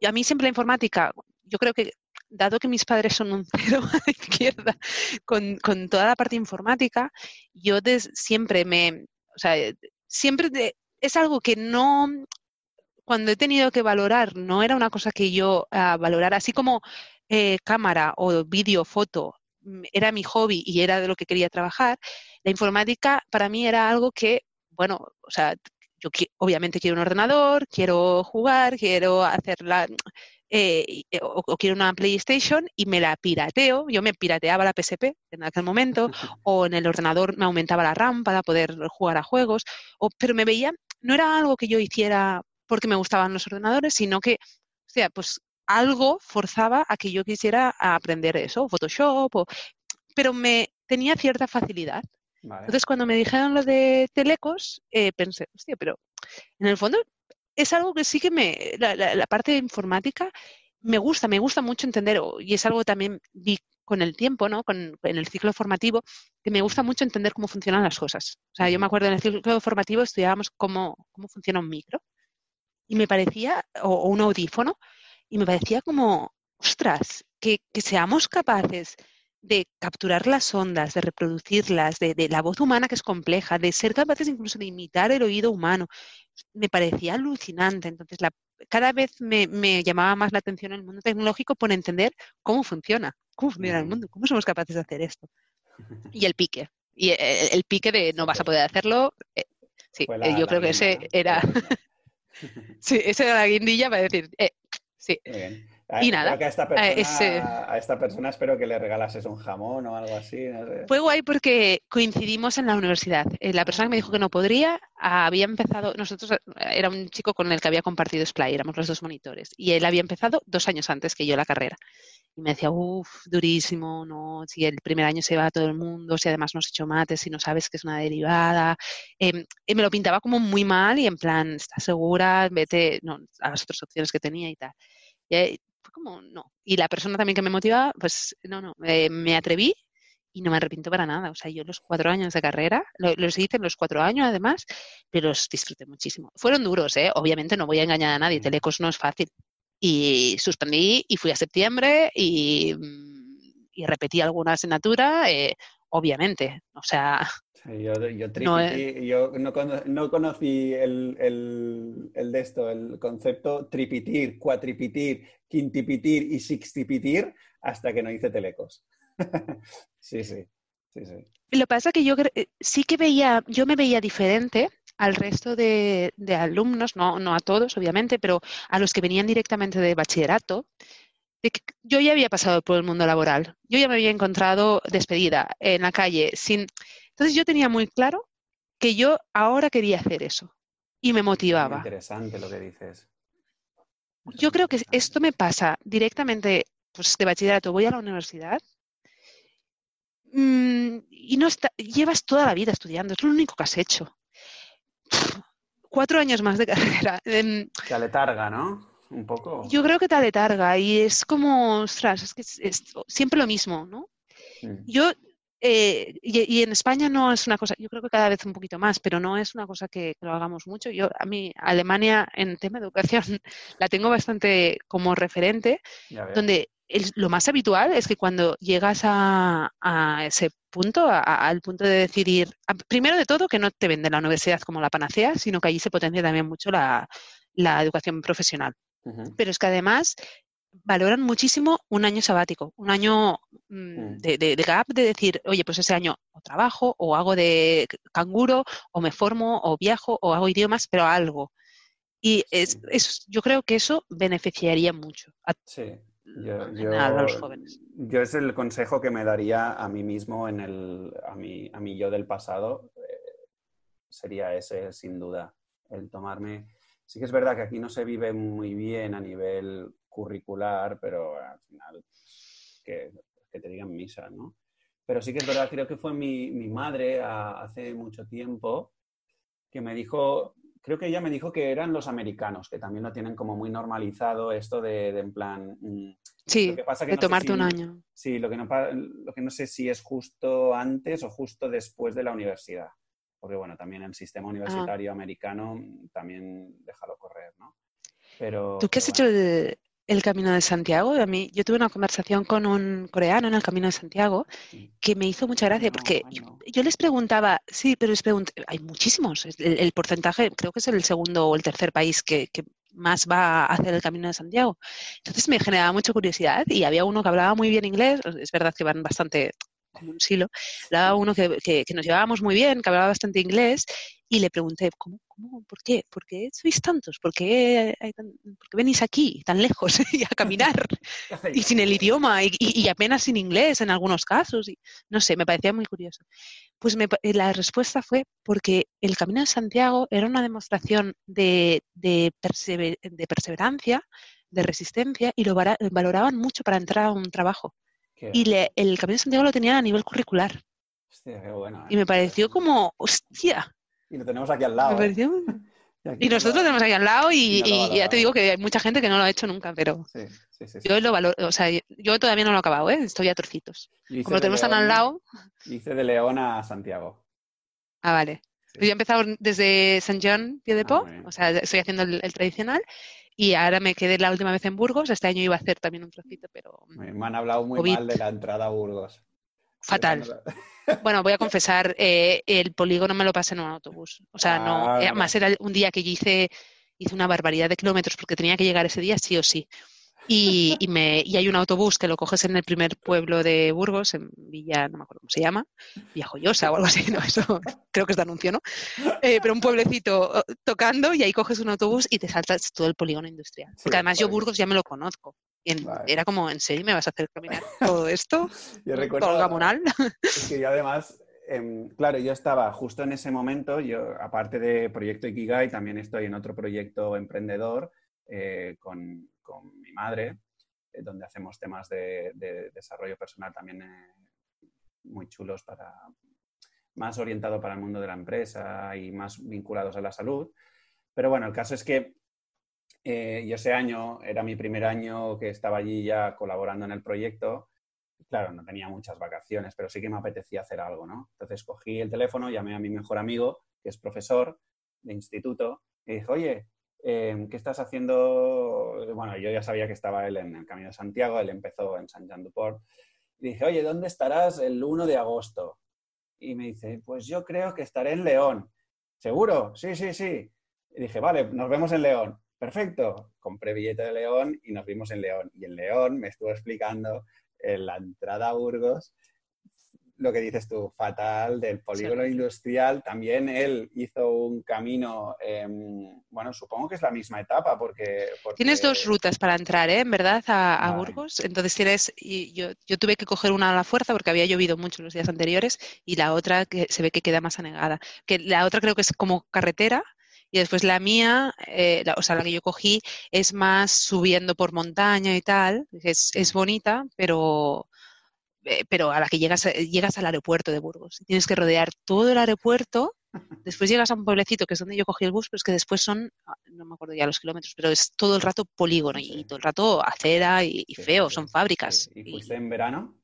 y a mí siempre la informática, yo creo que dado que mis padres son un cero a la izquierda con, toda la parte informática, yo siempre me, o sea, siempre es algo que no, cuando he tenido que valorar, no era una cosa que yo uh, valorara, así como eh, cámara o vídeo, foto, era mi hobby y era de lo que quería trabajar, la informática para mí era algo que, bueno, o sea, yo obviamente quiero un ordenador, quiero jugar, quiero hacerla, eh, eh, o, quiero una PlayStation y me la pirateo. Yo me pirateaba la PSP en aquel momento, o en el ordenador me aumentaba la RAM para poder jugar a juegos, o, pero me veía, no era algo que yo hiciera porque me gustaban los ordenadores, sino que, o sea, pues algo forzaba a que yo quisiera aprender eso, Photoshop, o, pero me tenía cierta facilidad. Entonces, cuando me dijeron lo de telecos, eh, pensé, hostia, pero en el fondo es algo que sí que me, la, parte de informática me gusta, me gusta mucho entender, y es algo que también vi con el tiempo, ¿no? Con, en el ciclo formativo, que me gusta mucho entender cómo funcionan las cosas. O sea, yo me acuerdo en el ciclo formativo estudiábamos cómo, cómo funciona un micro y me parecía, o, un audífono, y me parecía como, ostras, que, que seamos capaces de capturar las ondas, de reproducirlas, de, la voz humana que es compleja, de ser capaces incluso de imitar el oído humano. Me parecía alucinante. Entonces, cada vez me, llamaba más la atención el mundo tecnológico por entender cómo funciona, cómo funciona el mundo, cómo somos capaces de hacer esto. Y el pique. Y el, pique de no vas a poder hacerlo. Eh, sí, eh, yo creo que ese era. sí, ese era la guindilla para decir, eh, sí. Y nada. a, esta persona, a, esta persona, espero que le regalases un jamón o algo así. Fue guay porque coincidimos en la universidad. Eh, la persona que me dijo que no podría había empezado, nosotros eh, era un chico con el que había compartido Splay, éramos los dos monitores, y él había empezado dos años antes que yo la carrera. Y me decía, uff, durísimo, no, si el primer año se va a todo el mundo, si además no has hecho mates, si no sabes que es una derivada. Em, y me lo pintaba como muy mal y en plan, ¿estás segura? Vete no, a las otras opciones que tenía y tal. Y como, no. Y la persona también que me motivaba, pues no, no, eh, me atreví y no me arrepiento para nada. O sea, yo los cuatro años de carrera, los hice en los cuatro años además, pero los disfruté muchísimo. Fueron duros, ¿eh? Obviamente no voy a engañar a nadie, Telecos no es fácil. Y suspendí y fui a septiembre y, y repetí alguna asignatura, eh, obviamente. O sea, yo, yo, no, yo no, conocí el, el, de esto, el concepto tripitir, cuatripitir, quintipitir y sixtipitir hasta que no hice telecos. sí, sí, sí, sí. Lo que pasa es que yo eh, sí que veía, yo me veía diferente al resto de, de alumnos, no, no, a todos, obviamente, pero a los que venían directamente de bachillerato, yo ya había pasado por el mundo laboral, yo ya me había encontrado despedida en la calle, sin entonces yo tenía muy claro que yo ahora quería hacer eso y me motivaba. interesante lo que dices. Yo creo que esto me pasa directamente pues, de bachillerato, voy a la universidad mm, y no llevas toda la vida estudiando, es lo único que has hecho. Cuatro años más de carrera. Em, te aletarga, ¿no? Un poco. Yo creo que te aletarga y es como, ostras, es que es, siempre lo mismo, ¿no? Mm. Yo eh, y, en España no es una cosa, yo creo que cada vez un poquito más, pero no es una cosa que, lo hagamos mucho. Yo, a mí, Alemania en tema de educación la tengo bastante como referente, donde lo más habitual es que cuando llegas a, ese punto, al punto de decidir, primero de todo, que no te venden la universidad como la panacea, sino que allí se potencia también mucho la, educación profesional. Pero es que además valoran muchísimo un año sabático, un año mm, mm. de, gap, de decir, oye, pues ese año o trabajo, o hago de canguro, o me formo, o viajo, o hago idiomas, pero algo. Y es, yo creo que eso beneficiaría mucho a, los jóvenes. Yo es el consejo que me daría a mí mismo, en el, a, mi, a mí yo del pasado, eh, sería ese, sin duda, el tomarme... Sí que es verdad que aquí no se vive muy bien a nivel curricular, pero al final que, te digan misa, ¿no? Pero sí que es verdad, creo que fue mi, madre hace mucho tiempo que me dijo, creo que ella me dijo que eran los americanos, que también lo tienen como muy normalizado esto de, en plan... Mm, sí, de tomarte un año. Sí, lo que, no, lo que no sé si es justo antes o justo después de la universidad. Porque bueno, también el sistema universitario americano también déjalo correr, ¿no? Pero, ¿Tú qué has hecho el, el Camino de Santiago. A mí, yo tuve una conversación con un coreano en el Camino de Santiago que me hizo mucha gracia porque yo, les preguntaba, sí, pero les pregunté, hay muchísimos. El, porcentaje, creo que es el segundo o el tercer país que, más va a hacer el Camino de Santiago. Entonces me generaba mucha curiosidad y había uno que hablaba muy bien inglés. Es verdad que van bastante como un silo. Hablaba uno que, que nos llevábamos muy bien, que hablaba bastante inglés y le pregunté, ¿cómo, cómo, por qué? ¿Por qué sois tantos? ¿Por qué, venís aquí tan lejos y a caminar? y sin el idioma y, apenas sin inglés en algunos casos. Y, no sé, me parecía muy curioso. Pues eh, la respuesta fue porque el Camino de Santiago era una demostración de, de, perseverancia, de resistencia y lo valoraban mucho para entrar a un trabajo. Y el Camino de Santiago lo tenían a nivel curricular. Hostia, qué bueno, y me pareció como, hostia, y lo tenemos aquí al lado. ¿eh? Y, nosotros lo tenemos aquí al lado y, ya te digo que hay mucha gente que no lo ha hecho nunca, pero yo lo valoro, o sea, yo todavía no lo he acabado, ¿eh? estoy a trocitos. Como lo tenemos tan al lado. Hice de León a Santiago. Ah, vale. Yo he empezado desde San John, Pie de ah, o sea, estoy haciendo el, tradicional y ahora me quedé la última vez en Burgos. Este año iba a hacer también un trocito, pero. Me han hablado muy mal de la entrada a Burgos. Fatal. Bueno, voy a confesar, eh, el polígono me lo pasé en un autobús. O sea, no, ah, además era un día que yo hice, hice una barbaridad de kilómetros porque tenía que llegar ese día sí o sí. Y, y, me, y hay un autobús que lo coges en el primer pueblo de Burgos, en Villa, no me acuerdo cómo se llama, Villa Joyosa o algo así, no, eso creo que es de anuncio, ¿no? Eh, pero un pueblecito oh, tocando y ahí coges un autobús y te saltas todo el polígono industrial. Porque además yo Burgos ya me lo conozco. Era como, ¿en serio me vas a hacer caminar todo esto? yo recuerdo, Es que yo además, em, claro, yo estaba justo en ese momento, yo aparte de Proyecto Ikigai, también estoy en otro proyecto emprendedor eh, con, con, mi madre, eh, donde hacemos temas de, desarrollo personal también eh, muy chulos para más orientado para el mundo de la empresa y más vinculados a la salud. Pero bueno, el caso es que eh, y ese año era mi primer año que estaba allí ya colaborando en el proyecto claro, no tenía muchas vacaciones, pero sí que me apetecía hacer algo, ¿no? Entonces cogí el teléfono, llamé a mi mejor amigo, que es profesor de instituto, y dije, oye, em, ¿qué estás haciendo? Bueno, yo ya sabía que estaba él en el Camino de Santiago, él empezó en San Jean du Port. Y dije, oye, ¿dónde estarás el 1 de agosto? Y me dice, pues yo creo que estaré en León. ¿Seguro? Sí, sí, sí. Y dije, vale, nos vemos en León. Perfecto. Compré billete de León y nos vimos en León. Y en León me estuvo explicando en la entrada a Burgos lo que dices tú, fatal, del polígono industrial. También él hizo un camino, em, bueno, supongo que es la misma etapa porque... Tienes dos rutas para entrar, ¿eh? En verdad, a, Burgos. Entonces tienes, y yo, yo, tuve que coger una a la fuerza porque había llovido mucho los días anteriores y la otra que se ve que queda más anegada. Que la otra creo que es como carretera, y después la mía, eh, o sea, la que yo cogí, es más subiendo por montaña y tal. Es, es bonita, pero, pero a la que llegas, eh, llegas al aeropuerto de Burgos. Tienes que rodear todo el aeropuerto, después llegas a un pueblecito que es donde yo cogí el bus, pero es que después son, ah, no me acuerdo ya los kilómetros, pero es todo el rato polígono y todo el rato acera y, feo, son fábricas. ¿Y fuiste en verano,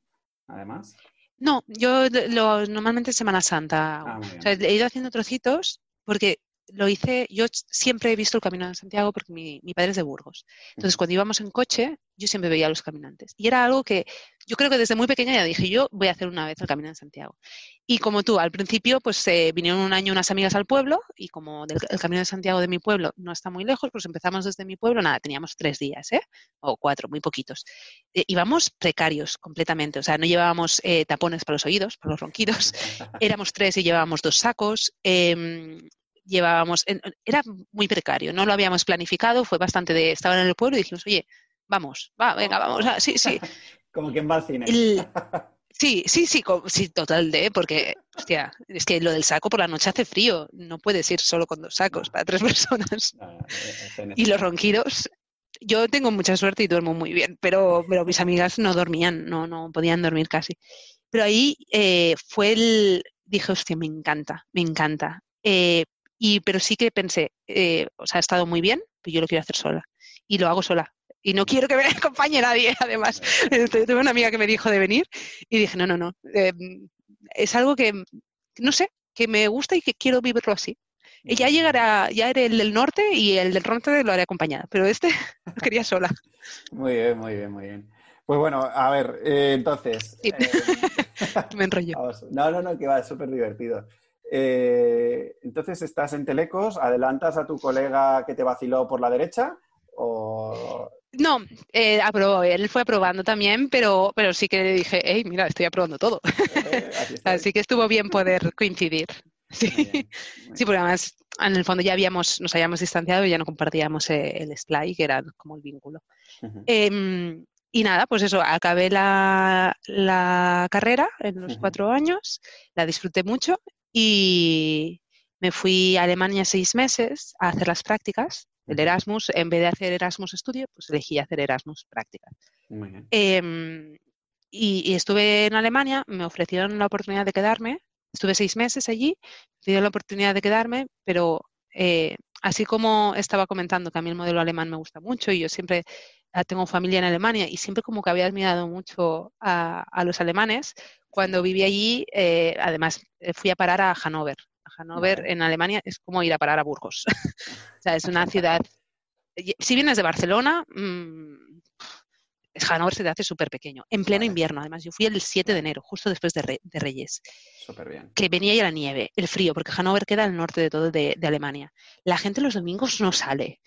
además? No, yo lo, normalmente en Semana Santa. Ah, o sea, he ido haciendo trocitos porque lo hice, yo siempre he visto el Camino de Santiago porque mi, padre es de Burgos. Entonces, cuando íbamos en coche, yo siempre veía a los caminantes. Y era algo que yo creo que desde muy pequeña ya dije, yo voy a hacer una vez el Camino de Santiago. Y como tú, al principio, pues eh, vinieron un año unas amigas al pueblo y como el Camino de Santiago de mi pueblo no está muy lejos, pues empezamos desde mi pueblo, nada, teníamos tres días, ¿eh? O cuatro, muy poquitos. Eh, íbamos precarios completamente, o sea, no llevábamos eh, tapones para los oídos, para los ronquidos. Éramos tres y llevábamos dos sacos. Llevábamos, era muy precario, no lo habíamos planificado, fue bastante de, estaban en el pueblo y dijimos, oye, vamos, va, venga, vamos, sí, sí. Como quien va al cine. sí, sí, sí, sí, total de, porque, hostia, es que lo del saco por la noche hace frío, no puedes ir solo con dos sacos para tres personas. y los ronquidos, yo tengo mucha suerte y duermo muy bien, pero, pero mis amigas no dormían, no, no podían dormir casi. Pero ahí eh, fue el, dije, hostia, me encanta, me encanta. Eh, y, pero sí que pensé, eh, o sea, ha estado muy bien, pero yo lo quiero hacer sola. Y lo hago sola. Y no quiero que me acompañe nadie, además. Tuve una amiga que me dijo de venir y dije, no, no, no. Em, es algo que, no sé, que me gusta y que quiero vivirlo así. Y ya llegará, ya haré el del norte y el del norte lo haré acompañada, pero este lo quería sola. Muy bien, muy bien, muy bien. Pues bueno, a ver, eh, entonces. Em, me enrollo. No, no, no, que va, es súper divertido. Eh, entonces, estás en Telecos, ¿adelantas a tu colega que te vaciló por la derecha? O... No, eh, aprobó, él fue aprobando también, pero, pero sí que le dije, hey, mira, estoy aprobando todo. Eh, así que estuvo bien poder coincidir. Sí. sí, porque además en el fondo ya habíamos, nos habíamos distanciado y ya no compartíamos el splay, que era como el vínculo. Em, y nada, pues eso, acabé la, la carrera en los cuatro años, la disfruté mucho y me fui a Alemania seis meses a hacer las prácticas del Erasmus. En vez de hacer Erasmus estudio, pues elegí hacer Erasmus prácticas. Em, y, estuve en Alemania, me ofrecieron la oportunidad de quedarme. Estuve seis meses allí, me dieron la oportunidad de quedarme, pero eh, así como estaba comentando que a mí el modelo alemán me gusta mucho y yo siempre tengo familia en Alemania y siempre como que había admirado mucho a, a los alemanes, cuando viví allí, eh, además, eh, fui a parar a Hannover. A Hannover en Alemania es como ir a parar a Burgos. o sea, es una ciudad. Si vienes de Barcelona, mmm, Hannover se te hace súper pequeño. En pleno invierno, además. Yo fui el 7 de enero, justo después de, Reyes. Súper bien. Que venía ya la nieve, el frío, porque Hannover queda al norte de todo de, Alemania. La gente los domingos no sale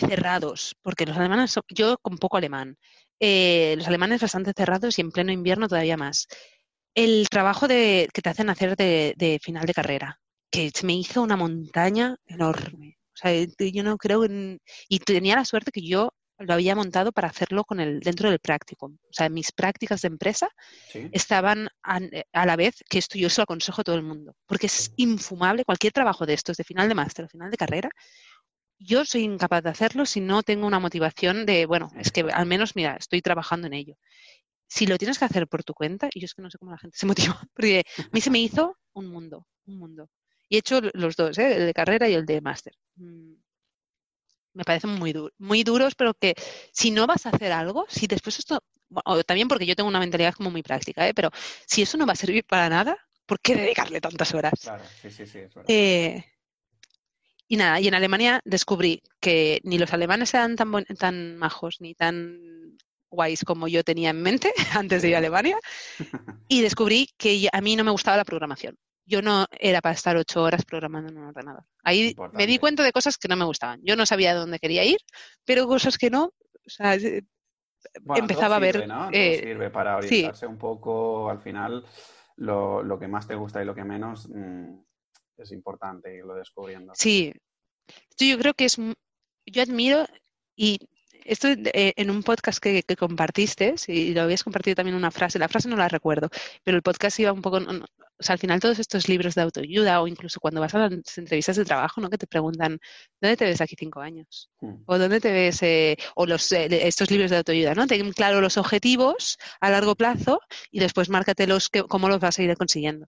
cerrados, porque los alemanes, yo con poco alemán, eh, los alemanes bastante cerrados y en pleno invierno todavía más el trabajo de, que te hacen hacer de, final de carrera, que se me hizo una montaña enorme. O sea, yo no creo en, y tenía la suerte que yo lo había montado para hacerlo con el dentro del práctico. O sea, mis prácticas de empresa estaban a, la vez que esto yo se lo aconsejo a todo el mundo, porque es infumable cualquier trabajo de estos, de final de máster o final de carrera. Yo soy incapaz de hacerlo si no tengo una motivación de, bueno, es que al menos, mira, estoy trabajando en ello si lo tienes que hacer por tu cuenta, y yo es que no sé cómo la gente se motiva, porque a mí se me hizo un mundo, un mundo. Y he hecho los dos, ¿eh? el de carrera y el de máster. Mm, me parecen muy, muy duros, pero que si no vas a hacer algo, si después esto o también porque yo tengo una mentalidad como muy práctica, ¿eh? pero si eso no va a servir para nada, ¿por qué dedicarle tantas horas? Claro, sí, sí, sí, es verdad. Eh, y nada, y en Alemania descubrí que ni los alemanes eran tan, tan majos ni tan guays como yo tenía en mente antes de ir a Alemania. Y descubrí que a mí no me gustaba la programación. Yo no era para estar ocho horas programando en un ordenador. Ahí me di cuenta de cosas que no me gustaban. Yo no sabía dónde quería ir, pero cosas que no. O sea, empezaba a ver. ¿no? Eh, sirve para orientarse un poco al final lo, lo, que más te gusta y lo que menos. Mm, es importante irlo descubriendo. Sí, yo creo que es. Yo admiro y esto eh, en un podcast que, compartiste, y lo habías compartido también una frase, la frase no la recuerdo, pero el podcast iba un poco, o sea, al final todos estos libros de autoayuda o incluso cuando vas a las entrevistas de trabajo, ¿no? Que te preguntan, ¿dónde te ves aquí cinco años? Hmm. O ¿dónde te ves? Eh, o los, eh, estos libros de autoayuda, ¿no? Ten claro los objetivos a largo plazo y después márcatelos que, cómo los vas a ir consiguiendo.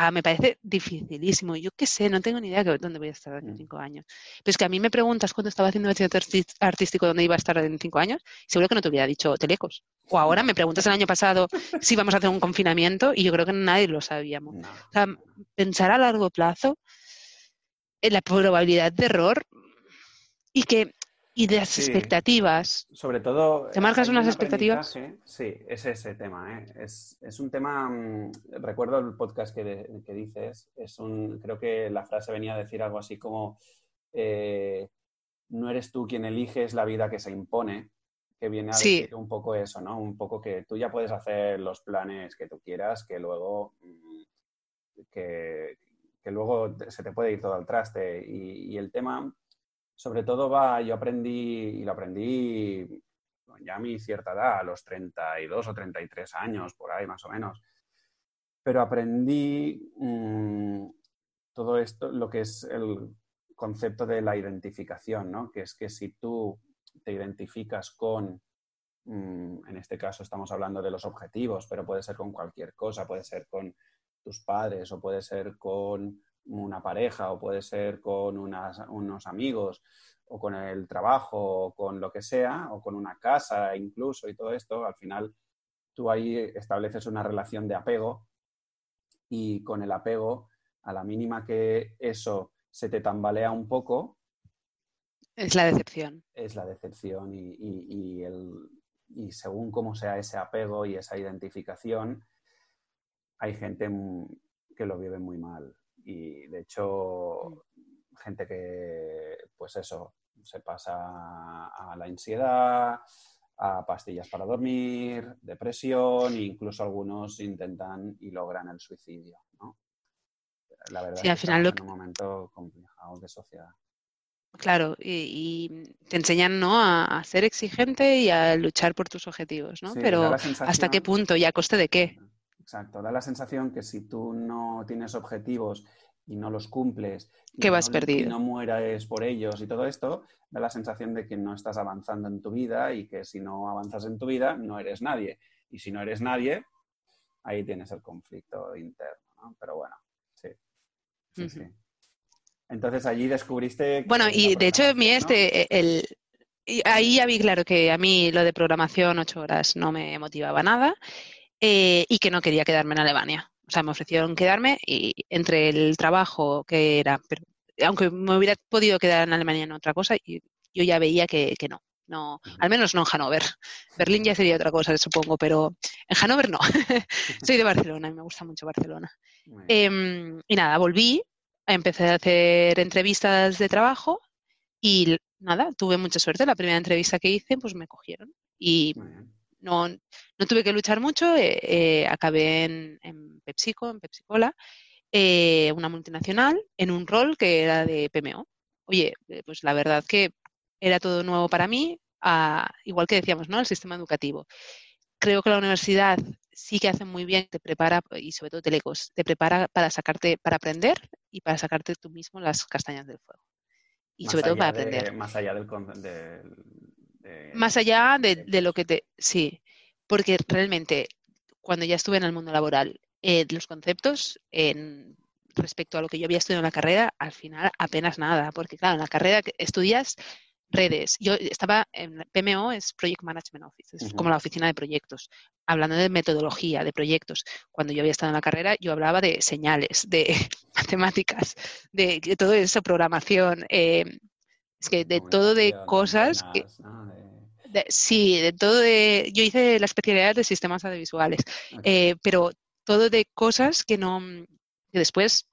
Ah, me parece dificilísimo. Yo qué sé, no tengo ni idea de dónde voy a estar en mm. cinco años. Pero es que a mí me preguntas cuando estaba haciendo bachillerato artístico dónde iba a estar en cinco años, seguro que no te hubiera dicho Telecos. O ahora me preguntas el año pasado si vamos a hacer un confinamiento y yo creo que nadie lo sabíamos. O sea, pensar a largo plazo en la probabilidad de error y que y de las expectativas. Sobre todo. ¿Te marcas unas expectativas? Sí, es ese tema. ¿eh? Es, es, un tema. Mm, recuerdo el podcast que, que, dices. Es un, creo que la frase venía a decir algo así como: eh, No eres tú quien eliges la vida que se impone. Que viene a decir un poco eso, ¿no? Un poco que tú ya puedes hacer los planes que tú quieras, que luego. Mm, que, que luego se te puede ir todo al traste. y, y el tema sobre todo va, yo aprendí, y lo aprendí ya a mi cierta edad, a los 32 o 33 años, por ahí más o menos. Pero aprendí mm, todo esto, lo que es el concepto de la identificación, ¿no? Que es que si tú te identificas con, mm, en este caso estamos hablando de los objetivos, pero puede ser con cualquier cosa, puede ser con tus padres o puede ser con una pareja o puede ser con unos amigos o con el trabajo o con lo que sea o con una casa incluso y todo esto, al final tú ahí estableces una relación de apego y con el apego, a la mínima que eso se te tambalea un poco, es la decepción. Es la decepción y, el, y según cómo sea ese apego y esa identificación, hay gente que lo vive muy mal y de hecho gente que, pues eso, se pasa a la ansiedad, a pastillas para dormir, depresión e incluso algunos intentan y logran el suicidio, ¿no? La verdad es que es un momento complicado de sociedad. Claro, y, te enseñan ¿no? a, ser exigente y a luchar por tus objetivos, ¿no? Pero ¿hasta qué punto y a coste de qué? Exacto, da la sensación que si tú no tienes objetivos y no los cumples, que vas no, perdido. Y no mueras por ellos y todo esto, da la sensación de que no estás avanzando en tu vida y que si no avanzas en tu vida, no eres nadie. Y si no eres nadie, ahí tienes el conflicto interno, ¿no? Pero bueno, sí. sí, Entonces allí descubriste... Bueno, y de hecho, mi este, el, ahí ya vi claro que a mí lo de programación ocho horas no me motivaba nada eh, y que no quería quedarme en Alemania. O sea, me ofrecieron quedarme y entre el trabajo que era, pero, aunque me hubiera podido quedar en Alemania en otra cosa, yo ya veía que, no. No, al menos no en Hannover. Berlín ya sería otra cosa, supongo, pero en Hannover no. Soy de Barcelona y me gusta mucho Barcelona. Em, y nada, volví, empecé a hacer entrevistas de trabajo y nada, tuve mucha suerte. La primera entrevista que hice, pues me cogieron. Y no, no tuve que luchar mucho, eh, eh, acabé en, en, PepsiCo, en PepsiCola, eh, una multinacional, en un rol que era de PMO. Oye, pues la verdad que era todo nuevo para mí, igual que decíamos, ¿no? El sistema educativo. Creo que la universidad sí que hace muy bien, te prepara, y sobre todo Telecos, te prepara para sacarte, para aprender y para sacarte tú mismo las castañas del fuego. Y sobre todo para aprender. Más allá del, más allá de, lo que te... Sí, porque realmente cuando ya estuve en el mundo laboral, eh, los conceptos en, respecto a lo que yo había estudiado en la carrera, al final apenas nada, porque claro, en la carrera estudias redes. Yo estaba en PMO, es Project Management Office, es como la oficina de proyectos, hablando de metodología, de proyectos. Cuando yo había estado en la carrera, yo hablaba de señales, de matemáticas, de, todo eso, programación, eh, es que de todo de cosas que... sí, de todo de... Yo hice la especialidad de sistemas audiovisuales, eh, pero todo de cosas que no... que después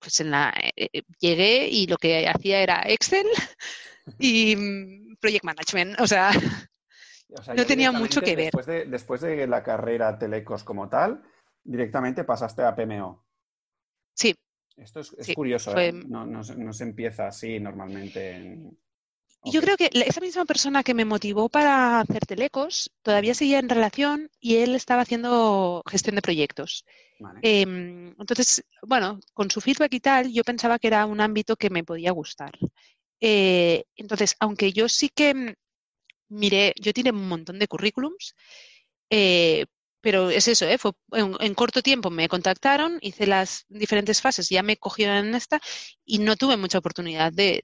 pues en la eh, llegué y lo que hacía era Excel y mm, Project Management. O sea, no tenía mucho que ver. Después de, la carrera Telecos como tal, directamente pasaste a PMO. Sí. Esto es, curioso, ¿eh? no, se empieza así normalmente. Yo creo que esa misma persona que me motivó para hacer Telecos todavía seguía en relación y él estaba haciendo gestión de proyectos. Em, entonces, bueno, con su feedback y tal, yo pensaba que era un ámbito que me podía gustar. Eh, entonces, aunque yo sí que mm, miré, yo tiré un montón de currículums, eh, pero es eso, ¿eh? en, corto tiempo me contactaron, hice las diferentes fases, ya me cogieron en esta y no tuve mucha oportunidad de,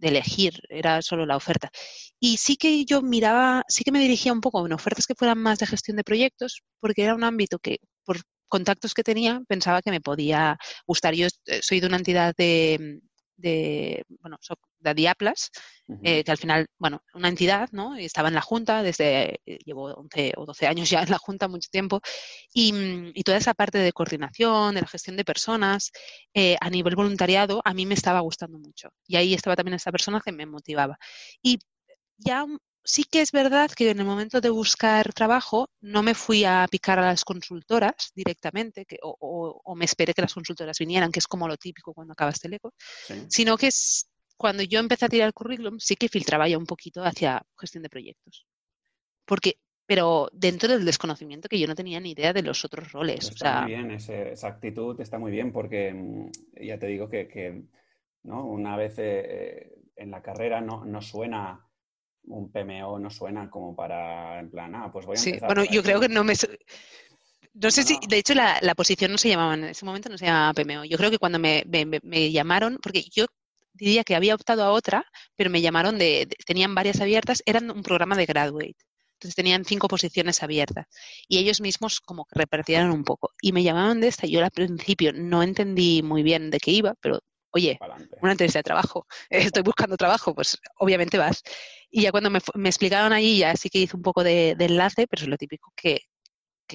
elegir, era solo la oferta. Y sí que yo miraba, sí que me dirigía un poco en ofertas que fueran más de gestión de proyectos, porque era un ámbito que por contactos que tenía pensaba que me podía gustar. Yo soy de una entidad de, de, bueno, de Diaplas, eh, que al final, bueno, una entidad, ¿no? Y estaba en la Junta desde, eh, llevo 11 o 12 años ya en la Junta, mucho tiempo, y, mm, y toda esa parte de coordinación, de la gestión de personas, eh, a nivel voluntariado, a mí me estaba gustando mucho. Y ahí estaba también esa persona que me motivaba. Y ya sí que es verdad que en el momento de buscar trabajo no me fui a picar a las consultoras directamente, que, o, me esperé que las consultoras vinieran, que es como lo típico cuando acabas Teleco, sino que es, cuando yo empecé a tirar el currículum sí que filtraba ya un poquito hacia gestión de proyectos. Porque, pero dentro del desconocimiento que yo no tenía ni idea de los otros roles. está muy bien, esa actitud está muy bien porque mm, ya te digo que, ¿no? una vez eh, en la carrera no, no suena un PMO no suena como para, en plan, ah, pues voy a Sí, bueno, yo creo que no me... No sé si, de hecho, la, posición no se llamaba, en ese momento no se llamaba PMO. Yo creo que cuando me, llamaron, porque yo diría que había optado a otra, pero me llamaron de, tenían varias abiertas, eran un programa de graduate. Entonces tenían cinco posiciones abiertas y ellos mismos como que repartieron un popoco. Y me llamaron de esta, yo al principio no entendí muy bien de qué iba, pero oye, una entrevista de trabajo, estoy buscando trabajo, pues obviamente vas. Y ya cuando me, explicaron allí, ya sí que hice un poco de, enlace, pero es lo típico que,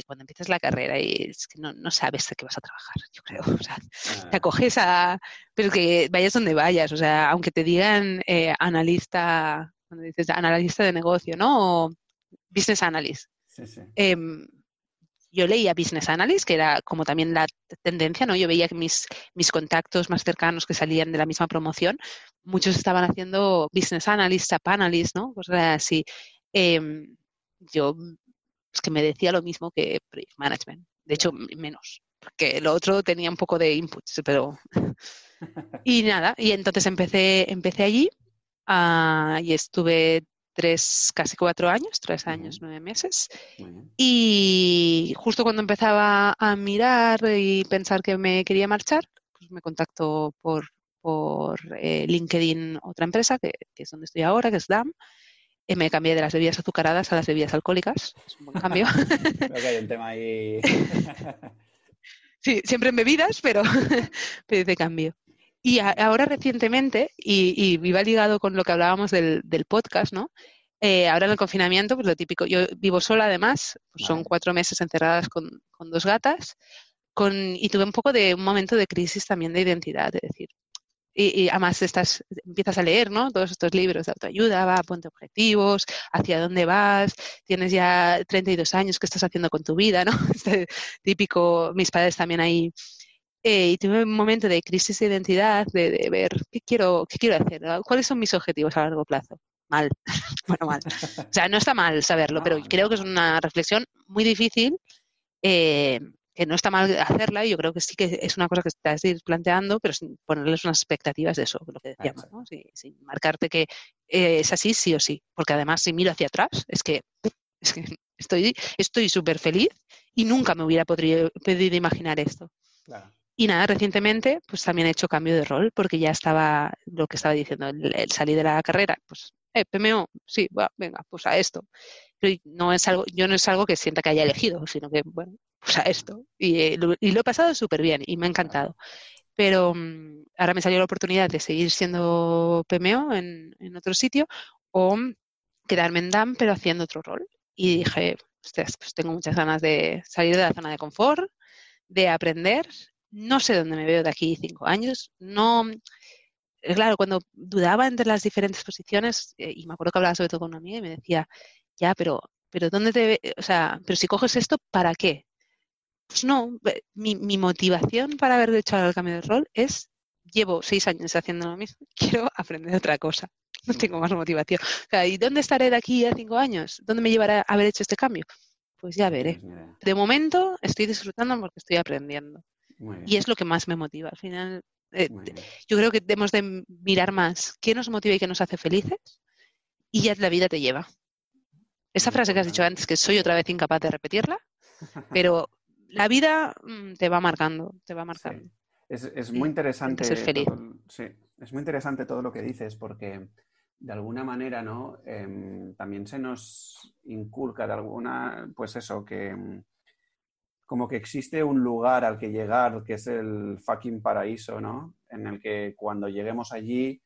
cuando empiezas la carrera y es que no, sabes de qué vas a trabajar, yo creo. O sea, te ah. acoges a... Pero que vayas donde vayas, o sea, aunque te digan eh, analista, cuando dices analista de negocio, ¿no? O business analyst. Sí, sí. Em, yo leía Business Analyst, que era como también la tendencia, ¿no? Yo veía que mis, mis contactos más cercanos que salían de la misma promoción, muchos estaban haciendo Business Analyst, SAP Analyst, ¿no? Cosas así. Em, yo es que me decía lo mismo que Project Management, de hecho menos, porque lo otro tenía un poco de inputs, pero... y nada, y entonces empecé, empecé allí ah, y estuve tres, casi cuatro años, tres años, nueve meses. Y justo cuando empezaba a mirar y pensar que me quería marchar, pues me contactó por, por eh, LinkedIn otra empresa, que, es donde estoy ahora, que es DAM. Y me cambié de las bebidas azucaradas a las bebidas alcohólicas. Es un buen cambio. Creo que hay un tema ahí. sí, siempre en bebidas, pero, pero de cambio. Y ahora recientemente, y, y, ligado con lo que hablábamos del, podcast, ¿no? Eh, ahora en el confinamiento, pues lo típico, yo vivo sola además, pues son cuatro meses encerradas con, dos gatas, con, y tuve un poco de un momento de crisis también de identidad, es decir, y, además estás, empiezas a leer, ¿no? Todos estos libros de autoayuda, va, ponte objetivos, hacia dónde vas, tienes ya 32 años, ¿qué estás haciendo con tu vida, ¿no? Este típico, mis padres también ahí eh, y tuve un momento de crisis de identidad, de, ver qué quiero, qué quiero hacer, cuáles son mis objetivos a largo plazo. Mal, bueno, mal. O sea, no está mal saberlo, pero creo que es una reflexión muy difícil, eh, que no está mal hacerla y yo creo que sí que es una cosa que estás ir planteando, pero sin ponerles unas expectativas de eso, lo que decíamos, ¿no? sin, marcarte que eh, es así, sí o sí. Porque además, si miro hacia atrás, es que, es que estoy estoy súper feliz y nunca me hubiera podido, podido imaginar esto. Claro. Y nada, recientemente pues también he hecho cambio de rol porque ya estaba lo que estaba diciendo, el, salir de la carrera, pues eh, PMO, sí, venga, pues a esto. No es algo, yo no es algo que sienta que haya elegido, sino que, bueno, pues a esto. Y, eh, lo, y lo he pasado súper bien y me ha encantado. Pero mm, ahora me salió la oportunidad de seguir siendo PMO en, en otro sitio o quedarme en DAM, pero haciendo otro rol. Y dije, pues tengo muchas ganas de salir de la zona de confort, de aprender. No sé dónde me veo de aquí cinco años. No, eh, claro, cuando dudaba entre las diferentes posiciones, eh, y me acuerdo que hablaba sobre todo con una amiga y me decía, ya, pero, pero ¿dónde te, o sea, pero si coges esto, ¿para qué? Pues no, mi, mi motivación para haber hecho el cambio de rol es, llevo seis años haciendo lo mismo, quiero aprender otra cosa. no tengo más motivación. O sea, ¿y dónde estaré de aquí a cinco años? ¿Dónde me llevará haber hecho este cambio? Pues ya veré. Pues de momento estoy disfrutando porque estoy aprendiendo. Y es lo que más me motiva. Al final, eh, yo creo que debemos de mirar más qué nos motiva y qué nos hace felices y ya la vida te lleva. Esa frase que has dicho antes, que soy otra vez incapaz de repetirla, pero la vida mm, te va marcando, te va marcando. Es, muy interesante. Ser feliz. sí, es muy interesante todo lo que dices porque de alguna manera, ¿no? Em, también se nos inculca de alguna, pues eso, que em, como que existe un lugar al que llegar que es el fucking paraíso, ¿no? En el que cuando lleguemos allí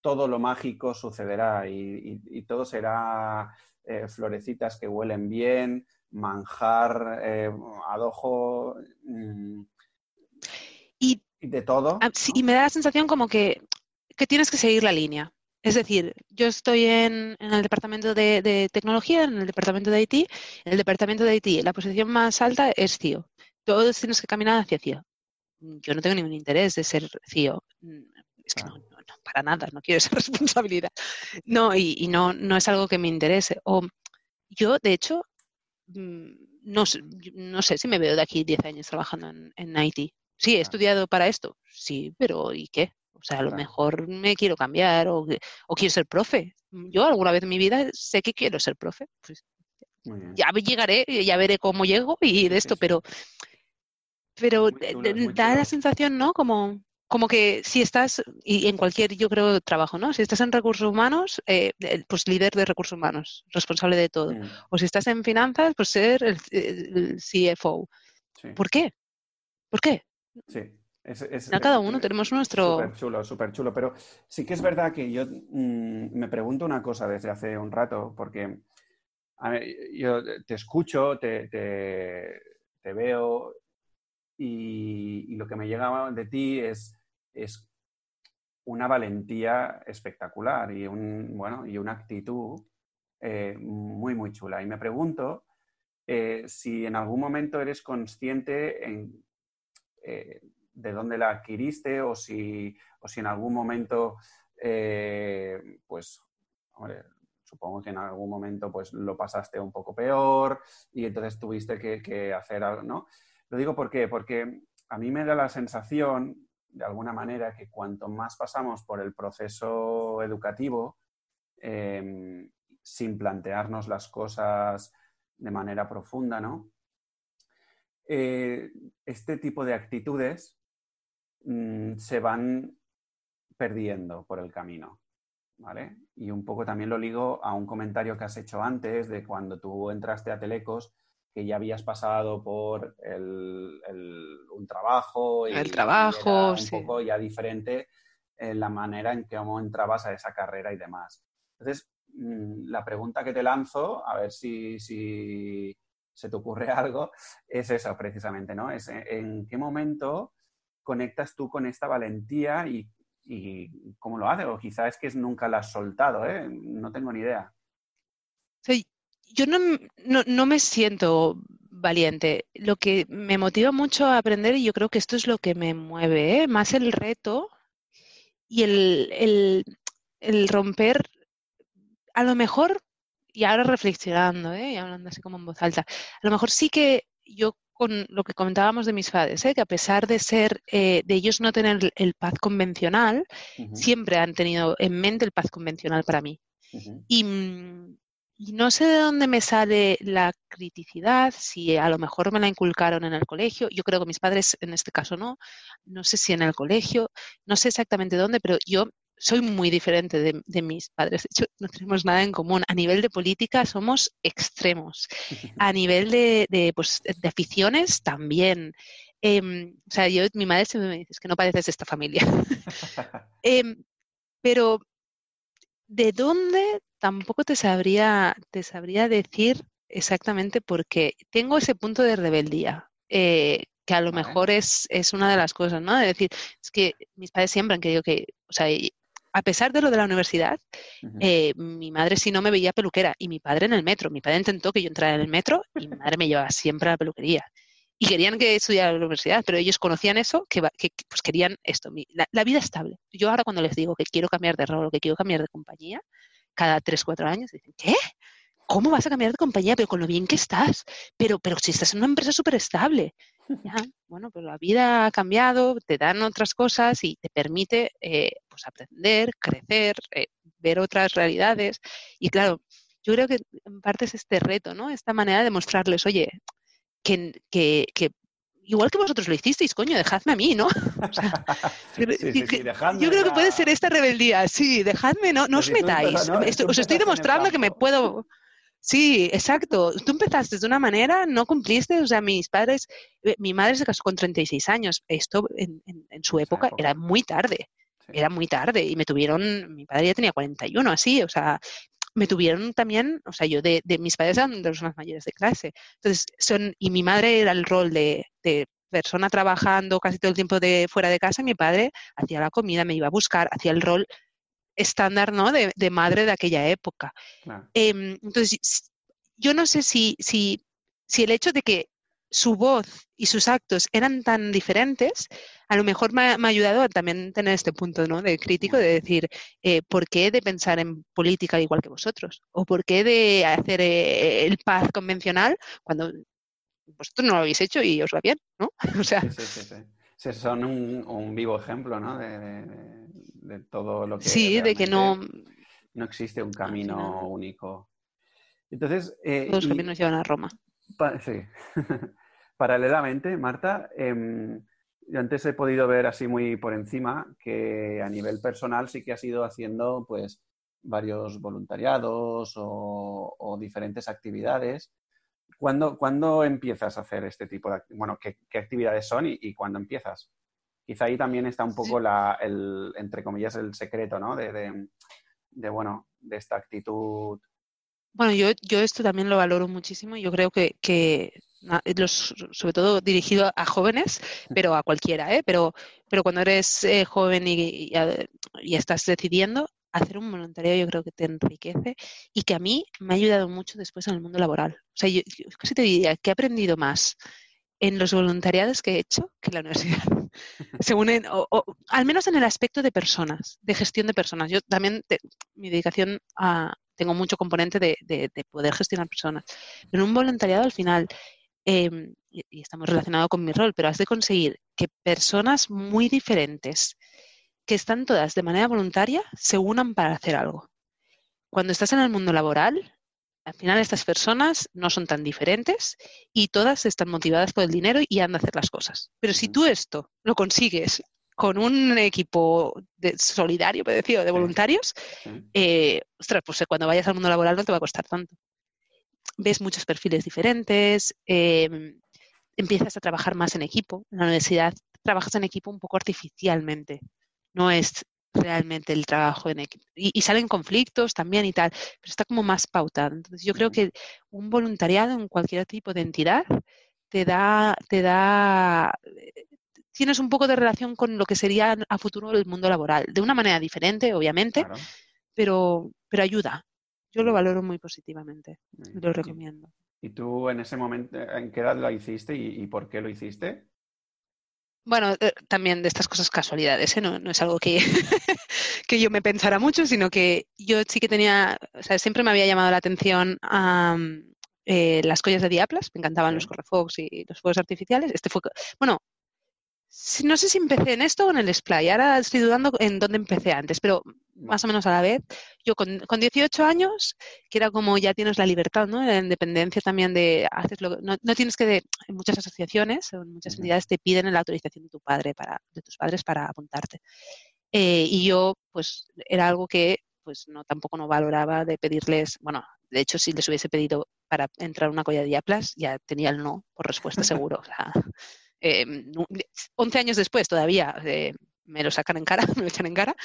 todo lo mágico sucederá y, todo será eh, florecitas que huelen bien, manjar, eh, adojo mm, y, de todo. Y me da la sensación como que, que tienes que seguir la línea. Es decir, yo estoy en, el departamento de, tecnología, en el departamento de IT. En el departamento de IT, la posición más alta es CIO. Todos tienes que caminar hacia CIO. Yo no tengo ningún interés de ser CIO. Es que no, para nada, no quiero esa responsabilidad. No, y, no, no es algo que me interese. O yo, de hecho, mm, no, no sé si me veo de aquí 10 años trabajando en, en IT. Sí, he estudiado para esto. Sí, pero ¿y qué? O sea, a lo mejor me quiero cambiar o, quiero ser profe. Yo alguna vez en mi vida sé que quiero ser profe. Pues, ya llegaré, ya veré cómo llego y de esto, pero, pero da la sensación, ¿no? Como, como que si estás, y en cualquier, yo creo, trabajo, ¿no? Si estás en recursos humanos, eh, pues líder de recursos humanos, responsable de todo. O si estás en finanzas, pues ser el, CFO. ¿Por qué? ¿Por qué? Sí. Es, a cada uno tenemos nuestro... Súper chulo, súper chulo. Pero sí que es verdad que yo mm, me pregunto una cosa desde hace un rato, porque yo te escucho, te, veo y, lo que me llega de ti es, es una valentía espectacular y, un, bueno, y una actitud eh, muy, muy chula. Y me pregunto eh, si en algún momento eres consciente en, eh, de dónde la adquiriste o si, o si en algún momento, pues, supongo que en algún momento pues lo pasaste un poco peor y entonces tuviste que, hacer algo, ¿no? Lo digo ¿por porque a mí me da la sensación, de alguna manera, que cuanto más pasamos por el proceso educativo, em, sin plantearnos las cosas de manera profunda, ¿no? Eh, este tipo de actitudes Mm, se van perdiendo por el camino. ¿Vale? Y un poco también lo ligo a un comentario que has hecho antes de cuando tú entraste a Telecos, que ya habías pasado por un trabajo. Y, el trabajo, un poco ya diferente en la manera en que entrabas a esa carrera y demás. Entonces, mm, la pregunta que te lanzo, a ver si, si se te ocurre algo, es eso precisamente, ¿no? Es en qué momento conectas tú con esta valentía y, cómo lo haces? O quizás es que nunca la has soltado, ¿eh? No tengo ni idea. Yo no, me siento valiente. Lo que me motiva mucho a aprender, y yo creo que esto es lo que me mueve, ¿eh? más el reto y el, romper, a lo mejor, y ahora reflexionando, ¿eh? y hablando así como en voz alta, a lo mejor sí que yo con lo que comentábamos de mis padres, ¿eh? que a pesar de ser, eh, de ellos no tener el paz convencional, siempre han tenido en mente el paz convencional para mí. y, no sé de dónde me sale la criticidad, si a lo mejor me la inculcaron en el colegio, yo creo que mis padres en este caso no, no sé si en el colegio, no sé exactamente dónde, pero yo soy muy diferente de, mis padres. De hecho, no tenemos nada en común. A nivel de política somos extremos. A nivel de, pues, de aficiones también. Em, o sea, yo, mi madre siempre me dice que no pareces esta familia. Em, pero, ¿de dónde? Tampoco te sabría, te sabría decir exactamente porque tengo ese punto de rebeldía. Eh, que a lo mejor es, es, una de las cosas, ¿no? De decir, es que mis padres siempre han querido que, o sea, a pesar de lo de la universidad, eh, mi madre si no me veía peluquera y mi padre en el metro. Mi padre intentó que yo entrara en el metro y mi madre me llevaba siempre a la peluquería. Y querían que estudiara la universidad, pero ellos conocían eso, que, pues querían esto, la, vida estable. Yo ahora cuando les digo que quiero cambiar de rol, que quiero cambiar de compañía, cada tres, cuatro años dicen, ¿qué? ¿Cómo vas a cambiar de compañía? Pero con lo bien que estás. Pero, pero si estás en una empresa súper estable. bueno, pues la vida ha cambiado, te dan otras cosas y te permite eh, pues aprender, crecer, eh, ver otras realidades. Y claro, yo creo que en parte es este reto, ¿no? Esta manera de mostrarles, oye, que, que, que igual que vosotros lo hicisteis, coño, dejadme a mí, ¿no? yo creo que puede ser esta rebeldía, sí, dejadme, no, no os metáis. os estoy demostrando que me puedo... Sí, exacto. Tú empezaste de una manera, no cumpliste, o sea, mis padres, eh, mi madre se casó con 36 años, esto en, su época era muy tarde, era muy tarde. Y me tuvieron, mi padre ya tenía 41, así, o sea, me tuvieron también, o sea, yo de, mis padres eran de los más mayores de clase. Entonces, son, y mi madre era el rol de, de persona trabajando casi todo el tiempo de fuera de casa, mi padre hacía la comida, me iba a buscar, hacía el rol estándar ¿no? de, madre de aquella época. Em, entonces, yo no sé si, si, si el hecho de que su voz y sus actos eran tan diferentes, a lo mejor me ha, ayudado a también tener este punto ¿no? de crítico de decir, eh, ¿por qué he de pensar en política igual que vosotros? ¿O por qué de hacer eh, el paz convencional cuando vosotros no lo habéis hecho y os va bien? ¿no? o sea, sí, sí, sí, Son un, vivo ejemplo ¿no? de de todo lo que... Sí, de que no... No existe un camino único. Entonces... Eh, los caminos llevan a Roma. Sí. Paralelamente, Marta, em, yo antes he podido ver así muy por encima que a nivel personal sí que has ido haciendo pues varios voluntariados o, diferentes actividades. ¿Cuándo, empiezas a hacer este tipo de... Bueno, ¿qué, actividades son y cuándo empiezas? quizá ahí también está un poco la, el, entre comillas, el secreto, ¿no? De, bueno, de esta actitud. Bueno, yo, yo esto también lo valoro muchísimo. Yo creo que, que los, sobre todo dirigido a jóvenes, pero a cualquiera, ¿eh? Pero, pero cuando eres eh, joven y, y, estás decidiendo, hacer un voluntariado yo creo que te enriquece y que a mí me ha ayudado mucho después en el mundo laboral. O sea, yo, yo casi te diría que he aprendido más en los voluntariados que he hecho que en la universidad. Se unen, o, al menos en el aspecto de personas, de gestión de personas. Yo también, mi dedicación a, tengo mucho componente de, poder gestionar personas. en un voluntariado al final, em, y, estamos relacionados con mi rol, pero has de conseguir que personas muy diferentes, que están todas de manera voluntaria, se unan para hacer algo. Cuando estás en el mundo laboral, al final estas personas no son tan diferentes y todas están motivadas por el dinero y han de hacer las cosas. Pero si tú esto lo consigues con un equipo de solidario, decir, de voluntarios, eh, ostras, pues eh, cuando vayas al mundo laboral no te va a costar tanto. Ves muchos perfiles diferentes, em, empiezas a trabajar más en equipo. En la universidad trabajas en equipo un poco artificialmente. No es realmente el trabajo en equipo. Y, salen conflictos también y tal, pero está como más pautado. Entonces yo creo que un voluntariado en cualquier tipo de entidad te da, te da, eh, tienes un poco de relación con lo que sería a futuro el mundo laboral, de una manera diferente, obviamente, pero, pero ayuda. Yo lo valoro muy positivamente, lo recomiendo. ¿Y tú en ese momento, en qué edad lo hiciste y por qué lo hiciste? Bueno, eh, también de estas cosas casualidades, ¿eh? no, es algo que, que yo me pensara mucho, sino que yo sí que tenía, o sea, siempre me había llamado la atención eh, las collas de diaplas, me encantaban los correfox y los fuegos artificiales. Este fue, bueno, no sé si empecé en esto o en el Splay. Ahora estoy dudando en dónde empecé antes, pero más o menos a la vez. Yo con, con 18 años, que era como ya tienes la libertad, ¿no? La independencia también de haces lo, no, no tienes que de, en muchas asociaciones en muchas entidades te piden la autorización de tu padre para, de tus padres para apuntarte. Eh, y yo, pues, era algo que pues no tampoco no valoraba de pedirles, bueno, de hecho, si les hubiese pedido para entrar a una colla de Diaplas, ya tenía el no por respuesta seguro. O sea, 11 años después todavía eh, me lo sacan en cara, me lo echan en cara.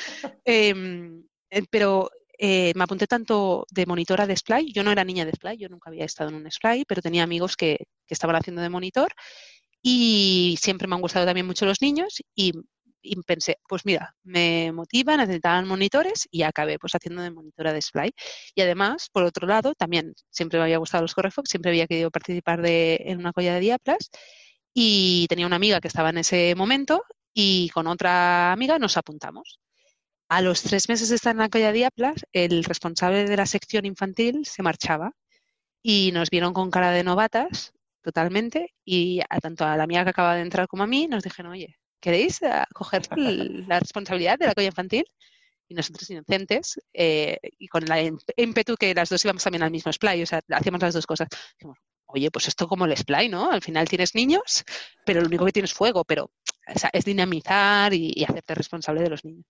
Em, eh, pero eh, me apunté tanto de monitora de Splay. Yo no era niña de Splay, yo nunca había estado en un Splay, pero tenía amigos que, que estaban haciendo de monitor y siempre me han gustado también mucho los niños y, pensé, pues mira, me motiva, necesitaban monitores y acabé pues haciendo de monitora de Splay. Y además, por otro lado, también siempre me había gustado los Correfox, siempre había querido participar de, en una colla de Diaplas y tenía una amiga que estaba en ese momento y con otra amiga nos apuntamos. A los tres meses de estar en la colla Diaplas, el responsable de la sección infantil se marchaba y nos vieron con cara de novatas totalmente y a tanto a la amiga que acaba de entrar como a mí nos dijeron, oye, ¿queréis eh, coger la responsabilidad de la colla infantil? Y nosotros inocentes, eh, y con el ímpetu que las dos íbamos también al mismo splay, o sea, hacíamos las dos cosas. Dijimos, oye, pues esto como el splay, ¿no? Al final tienes niños, pero lo único que tienes es fuego, pero es dinamizar y, hacerte responsable de los niños.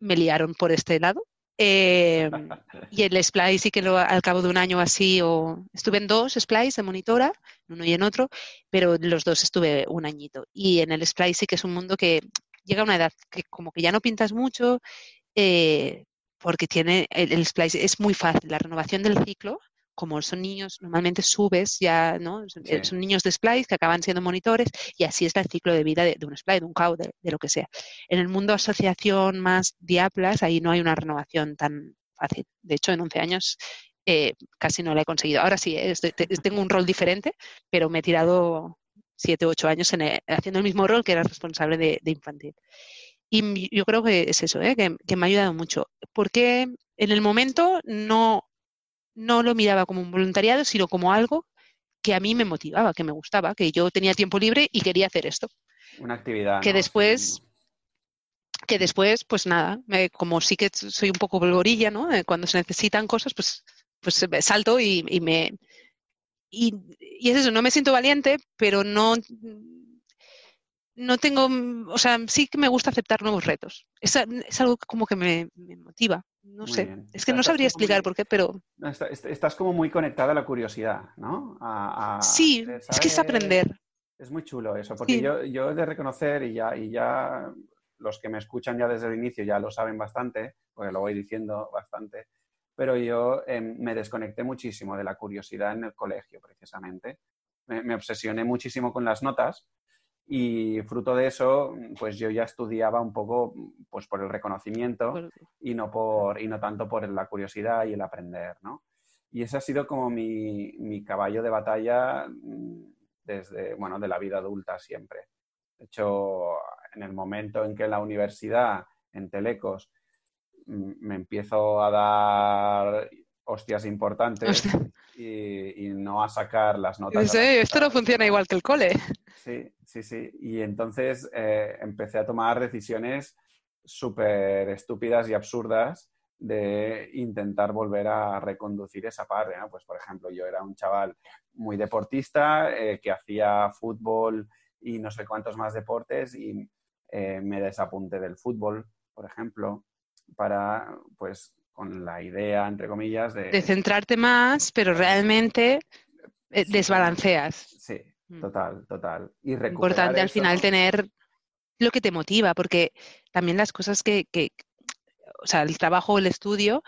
me liaron por este lado. Em, y el splay sí que lo, al cabo de un año así, o estuve en dos splays de monitora, uno y en otro, pero los dos estuve un añito. Y en el splay sí que es un mundo que llega a una edad que como que ya no pintas mucho, eh, porque tiene el, el splice es muy fácil, la renovación del ciclo como son niños, normalmente subes ya, ¿no? Eh, son, niños de splice que acaban siendo monitores y así es el ciclo de vida de, un splice, de un CAU, de, lo que sea. En el mundo asociación más diaplas, ahí no hay una renovación tan fácil. De hecho, en 11 años eh, casi no la he conseguido. Ahora sí, eh, tengo un rol diferente, pero me he tirado 7 u 8 años en haciendo el mismo rol que era responsable de, infantil. Y yo creo que es eso, que, que, me ha ayudado mucho. Porque en el momento no, no lo miraba como un voluntariado, sino como algo que a mí me motivaba, que me gustaba, que yo tenía tiempo libre y quería hacer esto. Una actividad. Que después, que después, pues nada, como sí que soy un poco bolgorilla, ¿no? Eh, cuando se necesitan cosas, pues, pues salto y, me... Y, y es eso, no me siento valiente, pero no no tengo, o sea, sí que me gusta aceptar nuevos retos. Es, es algo como que me, motiva. No sé, es que no sabría explicar por qué, pero... Estás como muy conectada a la curiosidad, ¿no? sí, es que es aprender. Es muy chulo eso, porque yo, yo he de reconocer, y ya, y ya los que me escuchan ya desde el inicio ya lo saben bastante, porque lo voy diciendo bastante, pero yo em, me desconecté muchísimo de la curiosidad en el colegio, precisamente. me obsesioné muchísimo con las notas y fruto de eso, pues yo ya estudiaba un poco pues por el reconocimiento y no, por, y no tanto por la curiosidad y el aprender, ¿no? Y ese ha sido como mi, mi caballo de batalla mm, desde, bueno, de la vida adulta siempre. De hecho, en el momento en que en la universidad, en Telecos, mm, me empiezo a dar hostias importantes y, no a sacar las notas. esto no funciona igual que el cole. Sí, sí, sí. Y entonces eh, empecé a tomar decisiones súper estúpidas y absurdas de intentar volver a reconducir esa parte. Pues, por ejemplo, yo era un chaval muy deportista eh, que hacía fútbol y no sé cuántos más deportes y eh, me desapunté del fútbol, por ejemplo, para pues con la idea, entre comillas, de... De centrarte más, pero realmente eh, desbalanceas. Sí. Total, total. Y Importante al final tener lo que te motiva, porque también las cosas que, o sea, el trabajo o el estudio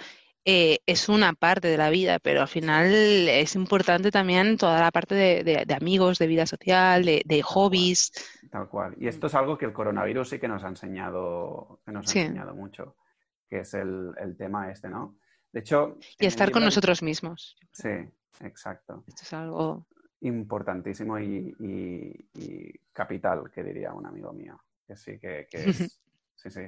eh, es una parte de la vida, pero al final es importante también toda la parte de, amigos, de vida social, de, hobbies. Tal cual. Y esto es algo que el coronavirus sí que nos ha enseñado, que nos ha enseñado mucho que es el, tema este, ¿no? De hecho... Y estar con nosotros mismos. Sí, exacto. Esto es algo... Importantísimo y, capital, que diría un amigo mío. Que sí, que, es... sí, sí.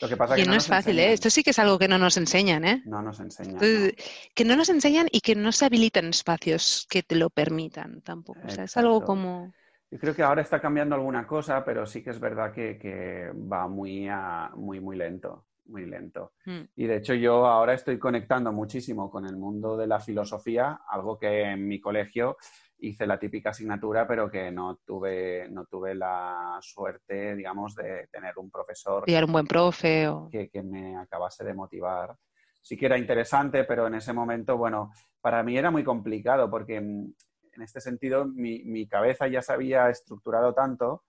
Lo que pasa que no, es fácil, ¿eh? Esto sí que es algo que no nos enseñan, ¿eh? No nos enseñan. Que no nos enseñan y que no se habilitan espacios que te lo permitan tampoco. O sea, es algo como... Yo creo que ahora está cambiando alguna cosa, pero sí que es verdad que, va muy, muy, muy lento muy lento. Mm. Y de hecho yo ahora estoy conectando muchísimo con el mundo de la filosofía, algo que en mi colegio hice la típica asignatura, pero que no tuve, no tuve la suerte, digamos, de tener un profesor. Y un buen profe. Que, que, me acabase de motivar. Sí que era interesante, pero en ese momento, bueno, para mí era muy complicado porque mm, en este sentido mi, mi cabeza ya se había estructurado tanto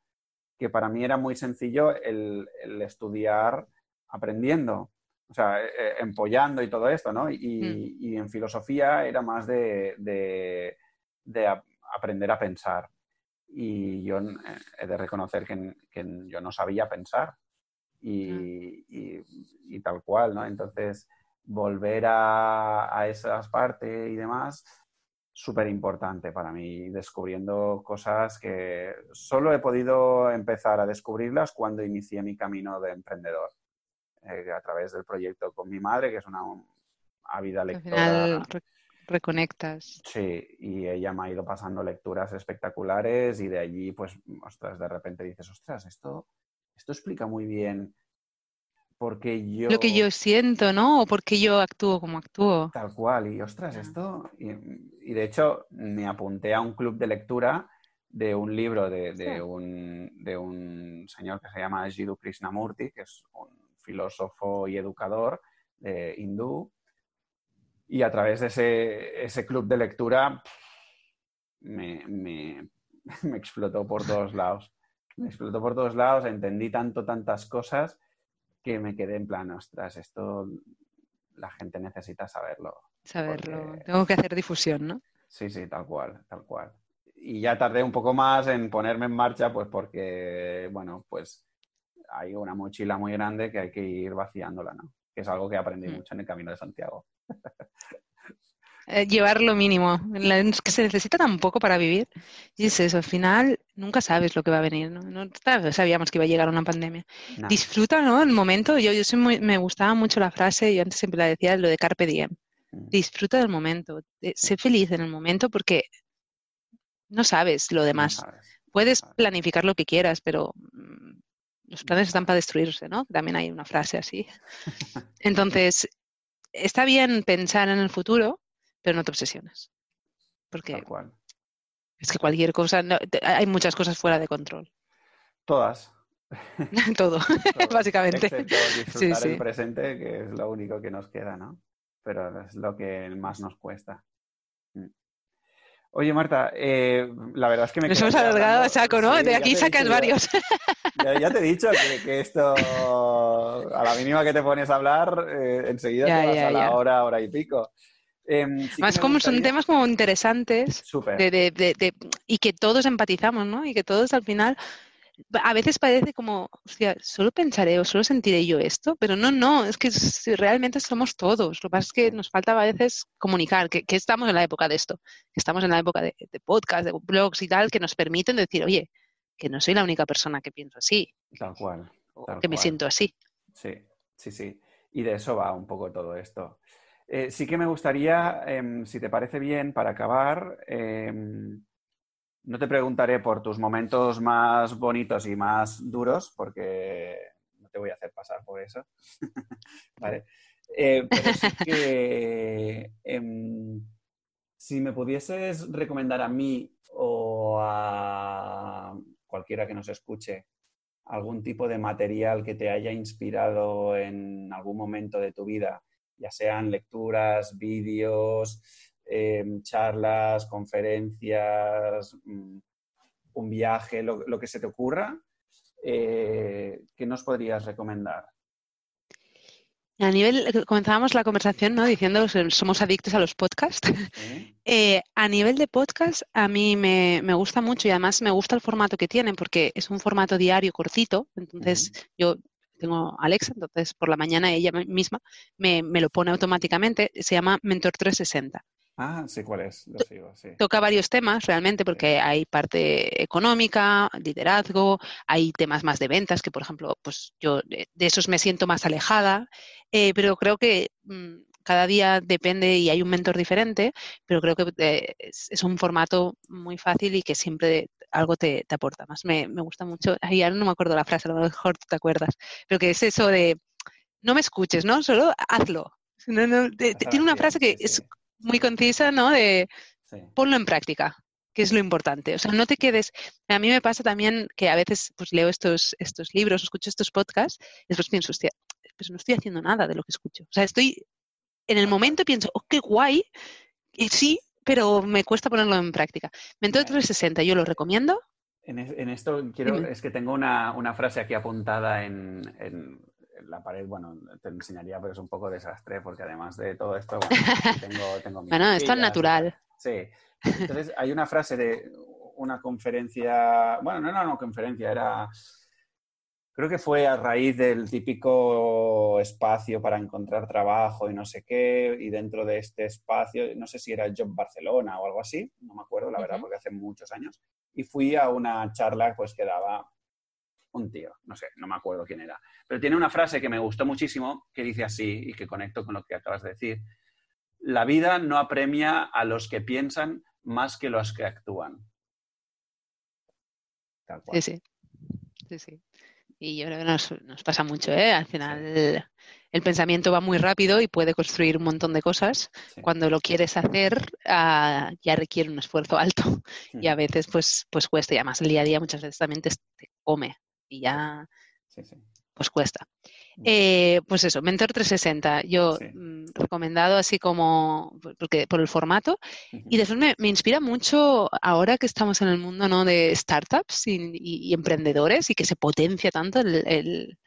que para mí era muy sencillo el, el estudiar aprendiendo, o sea, eh, eh, empollando y todo esto, ¿no? Y, mm. y en filosofía era más de, de de aprender a pensar. Y yo eh, he de reconocer que, yo no sabía pensar y, y, tal cual, ¿no? Entonces, volver a, a esas partes y demás, súper importante para mí, descubriendo cosas que solo he podido empezar a descubrirlas cuando inicié mi camino de emprendedor, eh, a través del proyecto con mi madre, que es una ávida lectora reconectas. Sí, y ella me ha ido pasando lecturas espectaculares y de allí, pues, ostras, de repente dices, ostras, esto, esto explica muy bien por qué yo... Lo que yo siento, ¿no? O por qué yo actúo como actúo. Tal cual, y ostras, esto... Y, de hecho me apunté a un club de lectura de un libro de, de, un, de un señor que se llama Jiddu Krishnamurti, que es un filósofo y educador de hindú, y a través de ese, ese club de lectura me, me, me, explotó por todos lados. Me explotó por todos lados, entendí tanto, tantas cosas que me quedé en plan, ostras, esto la gente necesita saberlo. Saberlo. Tengo que hacer difusión, ¿no? Sí, sí, tal cual, tal cual. Y ya tardé un poco más en ponerme en marcha, pues porque, bueno, pues hay una mochila muy grande que hay que ir vaciándola, ¿no? Que es algo que aprendí mm. mucho en el Camino de Santiago. Eh, llevar lo mínimo, es que se necesita tan poco para vivir. Y es eso, al final nunca sabes lo que va a venir. No, sabíamos que iba a llegar una pandemia. Disfruta ¿no? el momento. Yo, yo soy me gustaba mucho la frase, yo antes siempre la decía, lo de Carpe Diem. Mm. Disfruta del momento. Sé feliz en el momento porque no sabes lo demás. Puedes planificar lo que quieras, pero mm, los planes están para destruirse, ¿no? También hay una frase así. Entonces, está bien pensar en el futuro, pero no te obsesiones. Porque es que cualquier cosa, hay muchas cosas fuera de control. Todas. Todo, básicamente. Excepto disfrutar el presente, que es lo único que nos queda, ¿no? Pero es lo que más nos cuesta. Oye, Marta, eh, la verdad es que me... Nos hemos alargado a saco, ¿no? de aquí sacas varios. Ya, te he dicho que, esto, a la mínima que te pones a hablar, eh, enseguida te vas a la hora, hora y pico. Eh, Más como son temas como interesantes y que todos empatizamos, ¿no? Y que todos al final, a veces parece como, hostia, solo pensaré o solo sentiré yo esto, pero no, no, es que realmente somos todos. Lo que pasa es que nos falta a veces comunicar, que, estamos en la época de esto, que estamos en la época de, de podcast, de blogs y tal, que nos permiten decir, oye, que no soy la única persona que pienso así. Tal cual. que me siento así. Sí, sí, sí. Y de eso va un poco todo esto. Eh, sí que me gustaría, em, si te parece bien, para acabar, em, no te preguntaré por tus momentos más bonitos y más duros, porque no te voy a hacer pasar por eso. vale. Eh, pero sí que em, si me pudieses recomendar a mí o a cualquiera que nos escuche algún tipo de material que te haya inspirado en algún momento de tu vida ya sean lecturas, vídeos, em, charlas, conferencias, mm, un viaje, lo, que se te ocurra, eh, ¿qué nos podrías recomendar? A nivel, comenzábamos la conversación ¿no? diciendo que somos adictos a los podcasts. Eh, a nivel de podcast, a mí me, gusta mucho y además me gusta el formato que tienen porque es un formato diario cortito. Entonces, yo tengo Alexa, entonces por la mañana ella misma me, lo pone automáticamente, se llama Mentor 360. Ah, sí, ¿cuál es? Lo sigo, sí. Toca varios temas realmente porque hay parte económica, liderazgo, hay temas más de ventas que, por ejemplo, pues yo de, esos me siento más alejada, eh, pero creo que mm, cada día depende y hay un mentor diferente, pero creo que eh, es, un formato muy fácil y que siempre algo te, aporta más. Me, gusta mucho, ahí ahora no me acuerdo la frase, a lo mejor tú te acuerdas, pero que es eso de no me escuches, ¿no? Solo hazlo. tiene una frase que es muy concisa, ¿no? De ponlo en práctica, que es lo importante. O sea, no te quedes. A mí me pasa también que a veces pues leo estos, estos libros, escucho estos podcasts, y después pienso, hostia, pues no estoy haciendo nada de lo que escucho. O sea, estoy en el momento pienso, oh, qué guay, y sí, pero me cuesta ponerlo en práctica. Mentor 360, yo lo recomiendo. En, esto quiero, es que tengo una, frase aquí apuntada en, la pared, bueno, te enseñaría, pero es un poco desastre porque además de todo esto, bueno, tengo, tengo Bueno, esto es natural. Sí. Entonces, hay una frase de una conferencia, bueno, no era una conferencia, era, creo que fue a raíz del típico espacio para encontrar trabajo y no sé qué, y dentro de este espacio, no sé si era Job Barcelona o algo así, no me acuerdo, la verdad, porque hace muchos años, y fui a una charla pues que daba un tío, no sé, no me acuerdo quién era, pero tiene una frase que me gustó muchísimo que dice así y que conecto con lo que acabas de decir. La vida no apremia a los que piensan más que los que actúan. Sí, sí. Sí, sí. Y yo creo que nos, pasa mucho, ¿eh? Al final el, pensamiento va muy rápido y puede construir un montón de cosas. Cuando lo quieres hacer ah, ya requiere un esfuerzo alto y a veces pues, pues cuesta. Y además el día a día muchas veces también te, come y ya pues cuesta. Eh, pues eso, Mentor 360, yo mm, recomendado así como porque, por el formato y después me, me, inspira mucho ahora que estamos en el mundo ¿no? de startups y, emprendedores y que se potencia tanto el,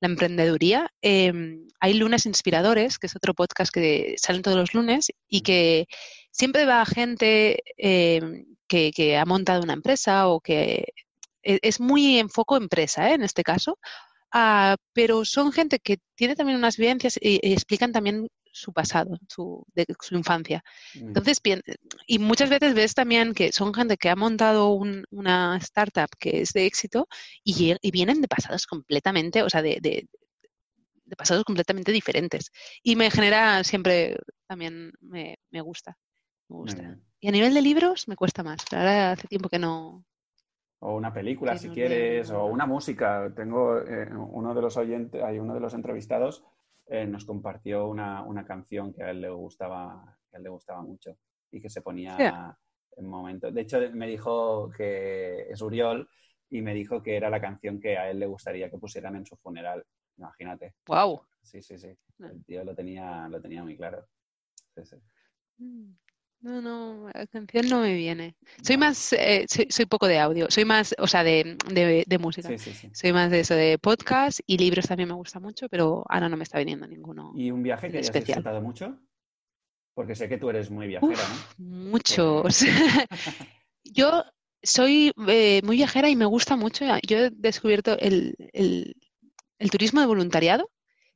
la emprendeduría. Em, hay lunes inspiradores, que es otro podcast que salen todos los lunes y que siempre va gente em, que, que, ha montado una empresa o que es muy en foco empresa, ¿eh? en este caso, Ah, pero son gente que tiene también unas vivencias y, explican también su pasado, su, de, su infancia. Mm. Entonces, y muchas veces ves también que son gente que ha montado una startup que es de éxito y, vienen de pasados completamente, o sea, de, de, pasados completamente diferentes. Y me genera siempre, también me, me gusta. Me gusta. Y a nivel de libros me cuesta más. Ahora hace tiempo que no, o una película si quieres, o una música. Tengo eh, uno de los oyentes, hay uno de los entrevistados eh, nos compartió una, canción que a él le gustaba, que a él le gustaba mucho y que se ponía en momento. De hecho, me dijo que es Uriol y me dijo que era la canción que a él le gustaría que pusieran en su funeral. Imagínate. Wow. Sí, sí, sí. El tío lo tenía, lo tenía muy claro. Sí, sí. No, no, la canción no me viene. Soy más, eh, soy, poco de audio, soy más, o sea, de, de, música. Sí, sí, sí. Soy más de eso, de podcast y libros también me gusta mucho, pero ahora no me está viniendo ninguno. ¿Y un viaje que hayas disfrutado mucho? Porque sé que tú eres muy viajera, ¿no? Mucho. yo soy eh, muy viajera y me gusta mucho. Yo he descubierto el, el, el turismo de voluntariado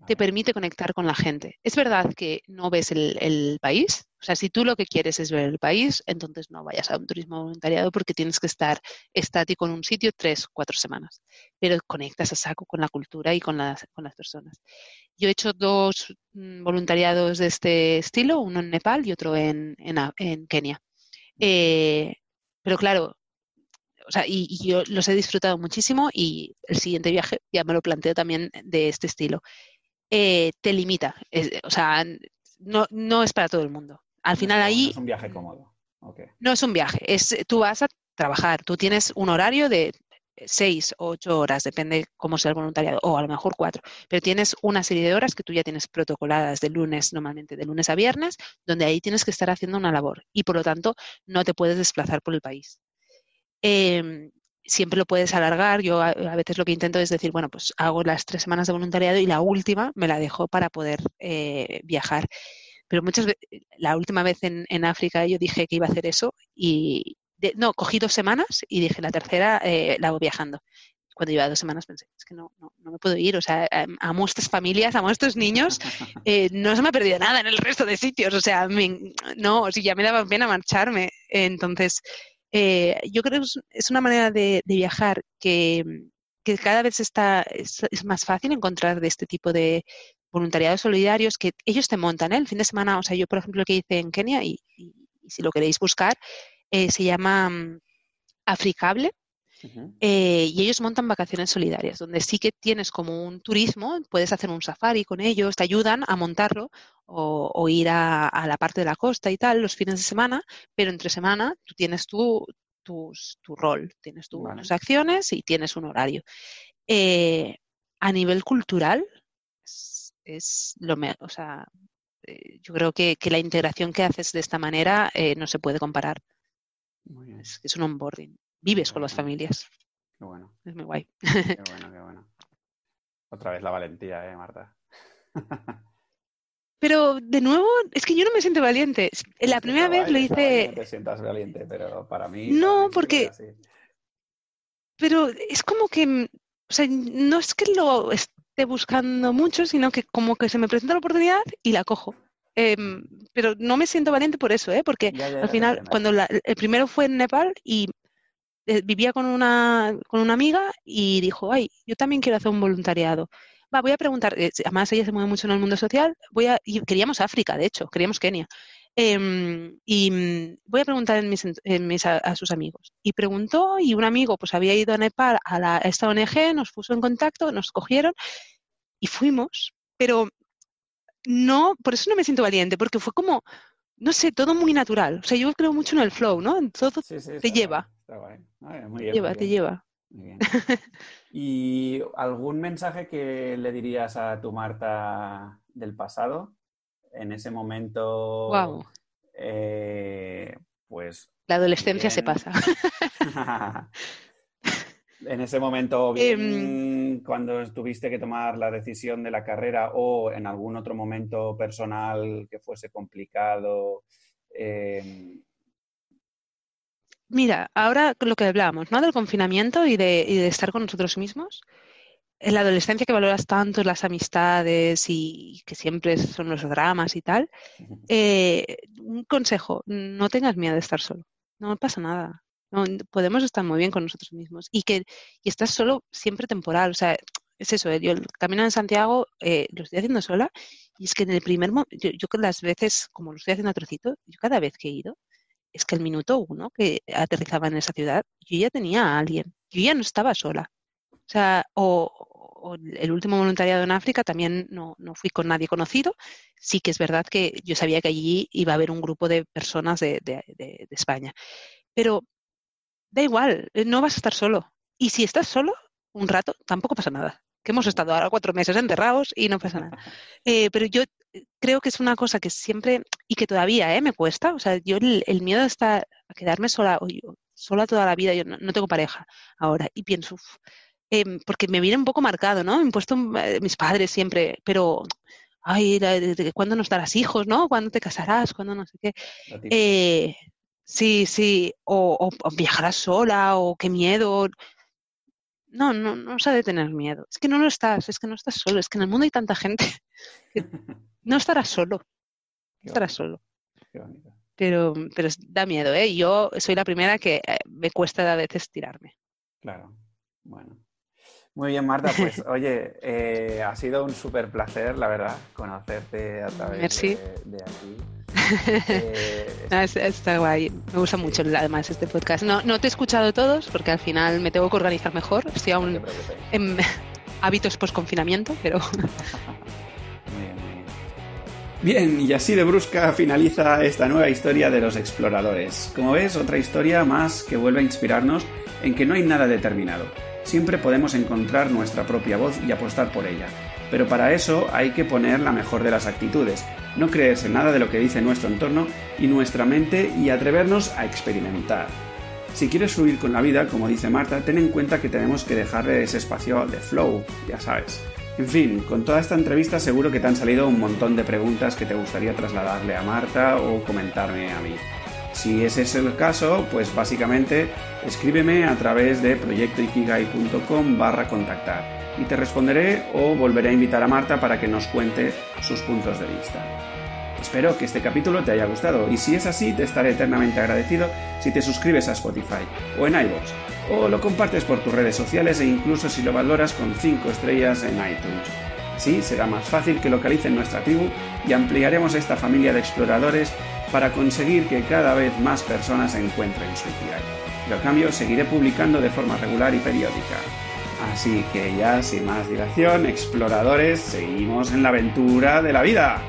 te permite conectar con la gente. Es verdad que no ves el, país, o sea, si tú lo que quieres es ver el país, entonces no vayas a un turismo voluntariado porque tienes que estar estático en un sitio tres, cuatro semanas, pero conectas a saco con la cultura y con las, con las personas. Yo he hecho dos mm, voluntariados de este estilo, uno en Nepal y otro en, en, Kenia. Eh, pero claro, o sea, y, y, yo los he disfrutado muchísimo y el siguiente viaje ya me lo planteo también de este estilo. Eh, te limita. o sea, no, no, es para todo el mundo. Al final ahí... No es un viaje cómodo. No es un viaje, es, tú vas a trabajar, tú tienes un horario de seis o ocho horas, depende cómo sea el voluntariado, o a lo mejor cuatro, pero tienes una serie de horas que tú ya tienes protocoladas de lunes, normalmente de lunes a viernes, donde ahí tienes que estar haciendo una labor y por lo tanto no te puedes desplazar por el país. Eh, siempre lo puedes alargar. Yo a, veces lo que intento es decir, bueno, pues hago las tres semanas de voluntariado y la última me la dejo para poder eh, viajar. Pero muchas veces, la última vez en, en, África yo dije que iba a hacer eso y no, cogí dos semanas y dije la tercera eh, la hago viajando. Cuando llevaba dos semanas pensé, es que no, no, no me puedo ir, o sea, em, amo estas familias, amo estos niños, eh, no se me ha perdido nada en el resto de sitios, o sea, no, si ya me daba pena marcharme. Entonces, eh, yo creo que es una manera de, viajar que, cada vez está, es, más fácil encontrar de este tipo de voluntariados solidarios que ellos te montan ¿eh? el fin de semana. O sea, yo, por ejemplo, lo que hice en Kenia, y, si lo queréis buscar, eh, se llama eh, y ellos montan vacaciones solidarias, donde sí que tienes como un turismo, puedes hacer un safari con ellos, te ayudan a montarlo o, ir a, la parte de la costa y tal los fines de semana, pero entre semana tú tienes tu, tu rol, tienes tus acciones y tienes un horario. Eh, a nivel cultural, es, lo o sea, eh, yo creo que, la integración que haces de esta manera no se puede comparar. Es, es un onboarding vives con las familias. Qué bueno. Es muy guay. Qué bueno, qué bueno. Otra vez la valentía, ¿eh, Marta? Pero de nuevo, es que yo no me siento valiente. La primera vez lo hice. No te sientas valiente, pero para mí. No, porque. Pero es como que. O sea, no es que lo esté buscando mucho, sino que como que se me presenta la oportunidad y la cojo. Em, pero no me siento valiente por eso, ¿eh? porque al final, cuando el primero fue en Nepal y vivía con una, con una amiga y dijo, ay, yo también quiero hacer un voluntariado. Va, voy a preguntar, eh, además ella se mueve mucho en el mundo social, voy a, y queríamos África, de hecho, queríamos Kenia. Em, y mm, voy a preguntar en mis, a, sus amigos. Y preguntó y un amigo pues había ido a Nepal a, la, esta ONG, nos puso en contacto, nos cogieron y fuimos, pero no, por eso no me siento valiente, porque fue como, no sé, todo muy natural. O sea, yo creo mucho en el flow, ¿no? Todo te lleva. Está lleva, te lleva. ¿Y algún mensaje que le dirías a tu Marta del pasado? En ese momento. Wow. Eh, pues. La adolescencia se pasa. en ese momento, bien, em, cuando tuviste que tomar la decisión de la carrera o en algún otro momento personal que fuese complicado. Eh, Mira, ahora lo que hablábamos, ¿no? Del confinamiento y de, estar con nosotros mismos. En la adolescencia que valoras tanto las amistades y que siempre son los dramas y tal, eh, un consejo, no tengas miedo de estar solo. No pasa nada. podemos estar muy bien con nosotros mismos. Y que y estás solo siempre temporal. O sea, es eso. Eh, yo el camino en Santiago eh, lo estoy haciendo sola y es que en el primer momento, yo, yo las veces, como lo estoy haciendo a trocito, yo cada vez que he ido, es que el minuto uno que aterrizaba en esa ciudad, yo ya tenía a alguien, yo ya no estaba sola. O sea, o, el último voluntariado en África también no, fui con nadie conocido. Sí que es verdad que yo sabía que allí iba a haber un grupo de personas de, de España. Pero da igual, eh, no vas a estar solo. Y si estás solo un rato, tampoco pasa nada que hemos estado ahora cuatro meses enterrados y no pasa nada. Eh, pero yo creo que es una cosa que siempre, y que todavía ¿eh? me cuesta, o sea, yo el, miedo está a quedarme sola, o sola toda la vida, yo no, tengo pareja ahora, y pienso, em, porque me viene un poco marcado, ¿no? Me han puesto mis padres siempre, pero, ay, ¿cuándo nos darás hijos, no? ¿Cuándo te casarás? ¿Cuándo no sé qué? sí, sí, o, o, viajarás sola, o qué miedo. No, no, no se ha de tener miedo. Es que no lo estás, es que no estás solo. Es que en el mundo hay tanta gente que no estarás solo. estarás solo. Pero, pero da miedo, ¿eh? Yo soy la primera que eh, me cuesta a veces tirarme. Claro. Bueno. Muy bien, Marta. Pues oye, eh, ha sido un súper placer, la verdad, conocerte a través de, de aquí. Eh, está guay. Me gusta mucho además este podcast. No, no te he escuchado todos porque al final me tengo que organizar mejor. Estoy aún en hábitos post-confinamiento, pero... Bien, y así de brusca finaliza esta nueva historia de los exploradores. Como ves, otra historia más que vuelve a inspirarnos en que no hay nada determinado. Siempre podemos encontrar nuestra propia voz y apostar por ella. Pero para eso hay que poner la mejor de las actitudes, no creerse nada de lo que dice nuestro entorno y nuestra mente y atrevernos a experimentar. Si quieres fluir con la vida, como dice Marta, ten en cuenta que tenemos que dejarle ese espacio de flow, ya sabes. En fin, con toda esta entrevista seguro que te han salido un montón de preguntas que te gustaría trasladarle a Marta o comentarme a mí. Si ese es el caso, pues básicamente escríbeme a través de proyectoikigai.com barra contactar y te responderé o volveré a invitar a Marta para que nos cuente sus puntos de vista. Espero que este capítulo te haya gustado y si es así te estaré eternamente agradecido si te suscribes a Spotify o en iVoox o lo compartes por tus redes sociales e incluso si lo valoras con 5 estrellas en iTunes. Así será más fácil que localicen nuestra tribu y ampliaremos esta familia de exploradores para conseguir que cada vez más personas encuentren su Ikigai. Pero a cambio seguiré publicando de forma regular y periódica. Así que ya sin más dilación, exploradores, seguimos en la aventura de la vida.